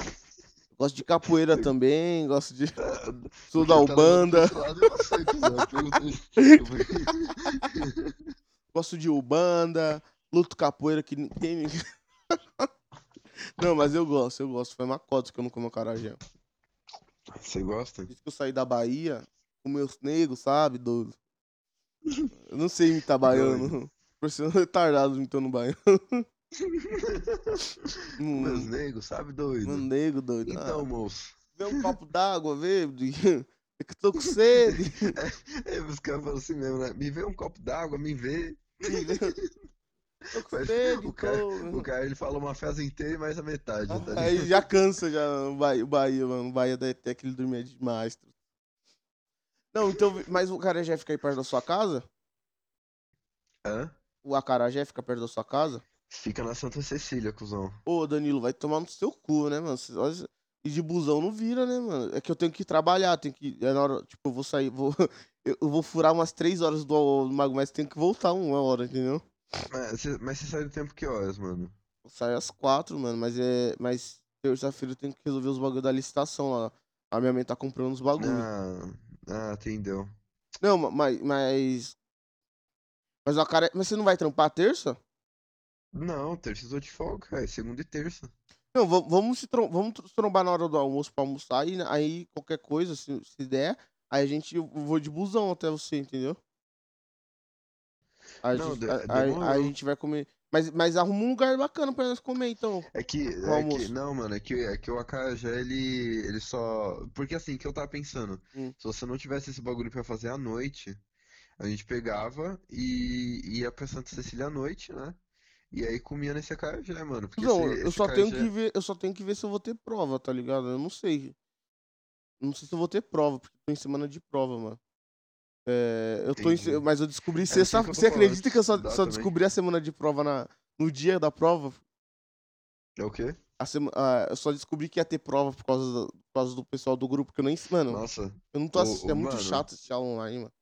Gosto de capoeira *laughs* também, gosto de. Sou da tá Ubanda. perguntei. *laughs* Gosto de Ubanda. Luto capoeira que ninguém. *laughs* Não, mas eu gosto, eu gosto. Foi uma cota que eu não como acarajé. Você gosta? Desde que eu saí da Bahia, com meus negros, sabe, doido? Eu não sei imitar *laughs* baiano. Parecendo retardado imitando baiano. *laughs* Meus Hum, negros, sabe, doido? Mano, nego, doido. Então, Ah, moço. vê um copo d'água, vê. *laughs* É que eu tô com sede. Aí os caras falam assim mesmo, né? Me vê um copo d'água, me vê. Tô com Mas sede, o cara, pô. o cara ele fala uma frase inteira e mais a metade, tá? Aí já cansa já o Bahia, o Bahia, mano. O Bahia deve ter aquele dormir demais. Não, então, mas o acarajé fica aí perto da sua casa? Hã? O acarajé fica perto da sua casa? Fica na Santa Cecília, cuzão. Ô, Danilo, vai tomar no seu cu, né, mano? E de busão não vira, né, mano? É que eu tenho que trabalhar, tenho que. É na hora, tipo, eu vou sair, vou, *laughs* eu eu vou furar umas três horas do, do Mago, mas tenho que voltar uma hora, entendeu? Mas você, mas você sai do tempo que horas, mano? Eu saio às quatro, mano, mas é. Mas terça-feira eu tenho que resolver os bagulho da licitação lá. A minha mãe tá comprando os bagulhos. Ah, ah, entendeu. Não, ma- mas. Mas. Mas o cara. Mas você não vai trampar terça? Não, terça eu tô de folga. É segunda e terça. Não, va- vamos se trom- vamos tr- trombar na hora do almoço pra almoçar e aí qualquer coisa, se, se der, aí a gente eu vou de busão até você, entendeu? Aí, a Não, gente, demorou. aí a gente vai comer. Mas, mas arruma um lugar bacana pra nós comer, então. É que, é que, não, mano, é que, é que o acarajé, ele, ele só... Porque assim, o que eu tava pensando, Hum. se você não tivesse esse bagulho pra fazer à noite, a gente pegava e ia pra Santa Cecília à noite, né? E aí comia nesse acarajé, mano, Não, esse, eu esse só tenho que ver, eu só tenho que ver se eu vou ter prova, tá ligado? Eu não sei. Não sei se eu vou ter prova, porque tô em semana de prova, mano. É, eu tô em, mas eu descobri assim sexta. que eu tô Você acredita falando, que eu só, só também. descobri a semana de prova na, no dia da prova? É o quê? A sema- ah, eu só descobri que ia ter prova por causa do, por causa do pessoal do grupo, que eu nem. Mano, Nossa, eu não tô ô, assistindo. ô, É muito mano. chato assistir aula online, mano.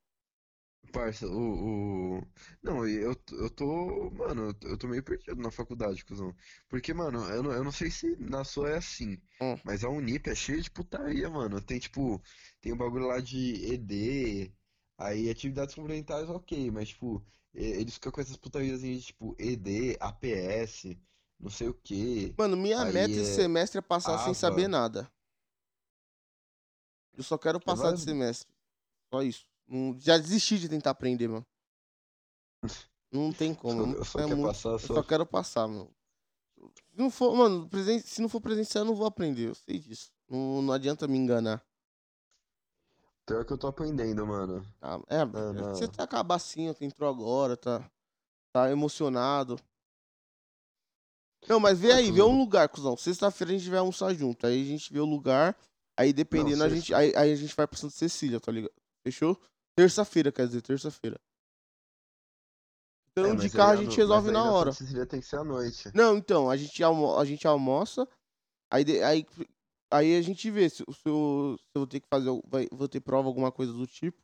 parça, o, o... Não, eu, eu tô... Mano, eu tô meio perdido na faculdade, cuzão. Porque, mano, eu não, eu não sei se na sua é assim, Hum. mas a Unip é cheia de putaria, mano. Tem, tipo, tem o bagulho lá de ED, aí atividades complementares, ok, mas, tipo, eles ficam com essas putarias de, tipo, ED, APS, não sei o quê. Mano, minha Aí meta é esse semestre é passar sem saber nada. Eu só quero passar de vai- semestre. Só isso. Já desisti de tentar aprender, mano. Não tem *laughs* como. Só- não- só é quer muito- passar, Eu só- só quero passar, mano. Se não for, mano, presen- se não for presencial, eu não vou aprender. Eu sei disso. Não, não adianta me enganar. Pior que eu tô aprendendo, mano. tá? É, não. você tá cabacinho, que entrou agora, tá, tá emocionado. Não, mas vê Ah, aí, vê um lugar, cuzão. Sexta-feira a gente vai almoçar junto. Aí a gente vê o lugar. Aí dependendo, a sexta- gente, aí, aí a gente vai pra Santa Cecília, tá ligado? Fechou? Terça-feira, quer dizer, terça-feira. Então É, de carro a gente resolve na hora. Santa Cecília tem que ser à noite. Não, então, a gente, almo a gente almoça, aí, aí, aí a gente vê se, se, eu, se eu vou ter que fazer, vai, vou ter prova, alguma coisa do tipo.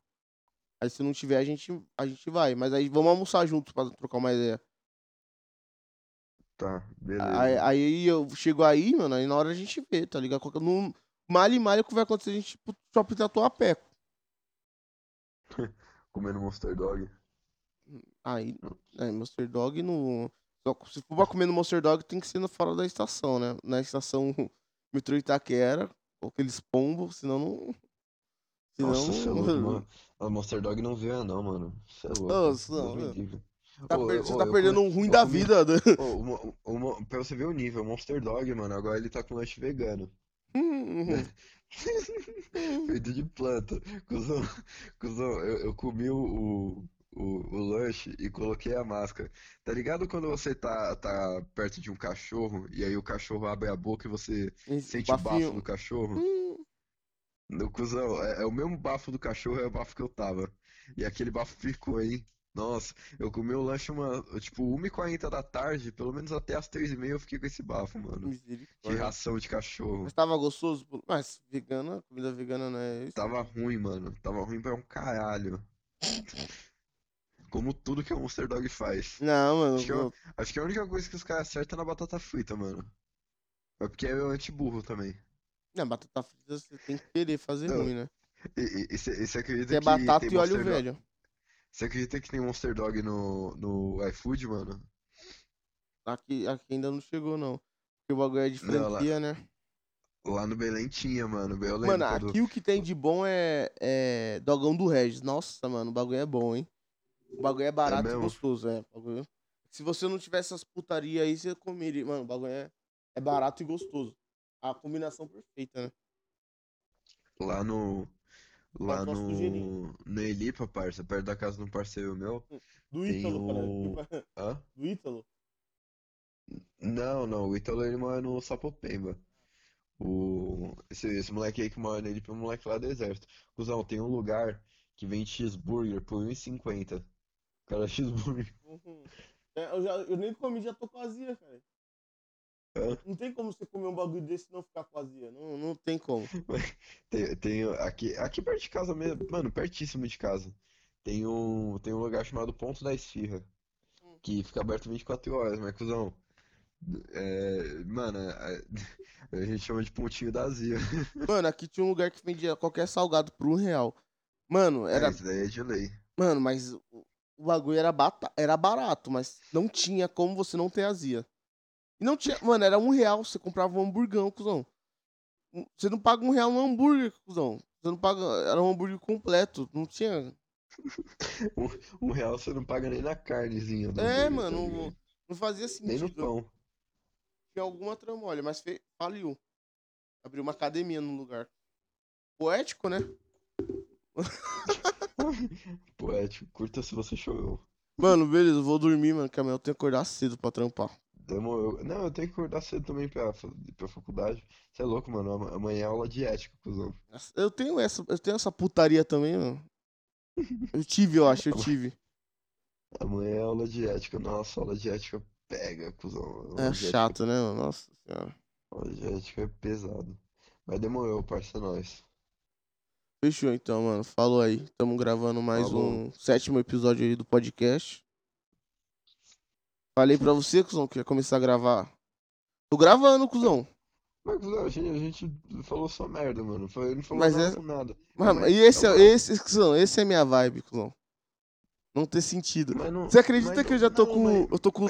Aí se não tiver, a gente, a gente vai. Mas aí vamos almoçar juntos pra trocar uma ideia. Tá, beleza. Aí, aí eu chego aí, mano, aí na hora a gente vê, tá ligado? Qualquer- No malha e malha o que vai acontecer, a gente tipo, shopping tatuapé. *laughs* Comendo Monster Dog. Aí, é, Monster Dog no. só- Se for pra comer no Monster Dog, tem que ser no- fora da estação, né? Na estação metrô Itaquera, ou aqueles pombos, senão não. Senão. Nossa, você é *laughs* louco, mano. A Monster Dog não vê, não, mano. Você é louco. Nossa, não, livre. Tá Ô, per- ô, Você tá perdendo comi- um ruim eu da comi- vida. né? *laughs* Ô, uma, uma, pra você ver o nível, o Monster Dog, mano, agora ele tá com lanche vegano. *laughs* Feito de planta. Cusão, cuzão eu, eu comi o, o, o, lanche e coloquei a máscara. Tá ligado quando você tá, tá perto de um cachorro e aí o cachorro abre a boca e você Esse sente o bafo do cachorro? Hum, No cuzão, é, é o mesmo bafo do cachorro, é o bafo que eu tava. E aquele bafo ficou, hein? Nossa, eu comi o lanche uma, tipo, 1h40 da tarde, pelo menos até as 3h30 eu fiquei com esse bafo, mano. De ração de cachorro. Mas tava gostoso? Mas vegana, comida vegana não é isso? Tava ruim, mano. Tava ruim pra um caralho. Como tudo que a Monster Dog faz. Não, mano. Acho que, eu- eu- acho que a única coisa que os caras acertam é na batata frita, mano. É porque é anti-burro também. Não, batata frita você tem que querer fazer Não, ruim, né? E, e, e, cê, e cê acredita Que é que batata tem e óleo velho. Você acredita que tem Monster Dog no, no iFood, mano? Aqui, aqui ainda não chegou, não. Porque o bagulho é de Não, lá- franquia, né? Lá no Belém tinha, mano. Eu Mano, quando... aqui o que tem de bom é, é dogão do Regis. Nossa, mano, o bagulho é bom, hein? O bagulho é barato e mesmo? gostoso, é. bagulho- Se você não tivesse essas putaria aí, você comeria. Mano, o bagulho é, é barato e gostoso. A combinação perfeita, né? Lá no. Lá do no. No Elipa, parça, perto da casa de um parceiro meu. Do Tem Ítalo, o- cara. *laughs* Hã? Do Ítalo. Não, não, o Ítalo ele mora no Sapopemba. O... Esse, esse moleque aí que mora nele é um moleque lá do exército. Cusão, tem um lugar que vende cheeseburger por 1,50. Cara, cheeseburger. Uhum. É, eu, já, eu nem comi, já tô azia, cara. Hã? Não tem como você comer um bagulho desse e não ficar com azia. Não, não tem como. *laughs* Tem, tem aqui, aqui perto de casa mesmo, mano, pertíssimo de casa. Tem um, tem um lugar chamado Ponto da Esfirra, Hum. que fica aberto 24 horas, mas cuzão, é, mano, a, *laughs* a gente chama de pontinho da azia. *laughs* Mano, aqui tinha um lugar que vendia qualquer salgado por um real. Mano, É, era. isso daí é de lei. Mano, mas o bagulho era, bata... era barato, mas não tinha como você não ter azia. E não tinha. Mano, era um real, você comprava um hamburgão, cuzão. Você não paga um real no hambúrguer, cuzão. Você não paga. Era um hambúrguer completo. Não tinha. *laughs* Um real você não paga nem na carnezinha É, hambúrguer, tá mano, ligado? Não fazia Nem no sentido. pão. Tinha alguma tramolha, mas fe... faliu. Abriu uma academia no lugar. Poético, né? *laughs* *laughs* Poético, curta se você chorou. Mano, beleza, eu vou dormir, mano, que amanhã eu tenho que acordar cedo pra trampar. Demorou. Não, eu tenho que acordar cedo também pra, pra faculdade. Você é louco, mano. Ama- Amanhã é aula de ética, cuzão. Eu tenho essa, eu tenho essa putaria também, mano. Eu tive, eu acho, eu tive. Amanhã é aula de ética. Nossa, aula de ética pega, cuzão. É de ética- chato, né, mano? Nossa senhora. Aula de ética é pesado. Mas demorou, parça, é nóis. Fechou então, mano. Falou aí. Tamo gravando mais Falou. um sétimo episódio aí do podcast. Falei pra você, cuzão, que ia começar a gravar. Tô gravando, cuzão. Mas, a gente, a gente falou só merda, mano. Foi- Não falou Mas nada é- nada. Mano, Mas- e esse, é, mas- esse, cuzão, esse é minha vibe, cuzão. Não ter sentido. mas não- Você acredita mas que eu já tô não, com. mas- Eu tô com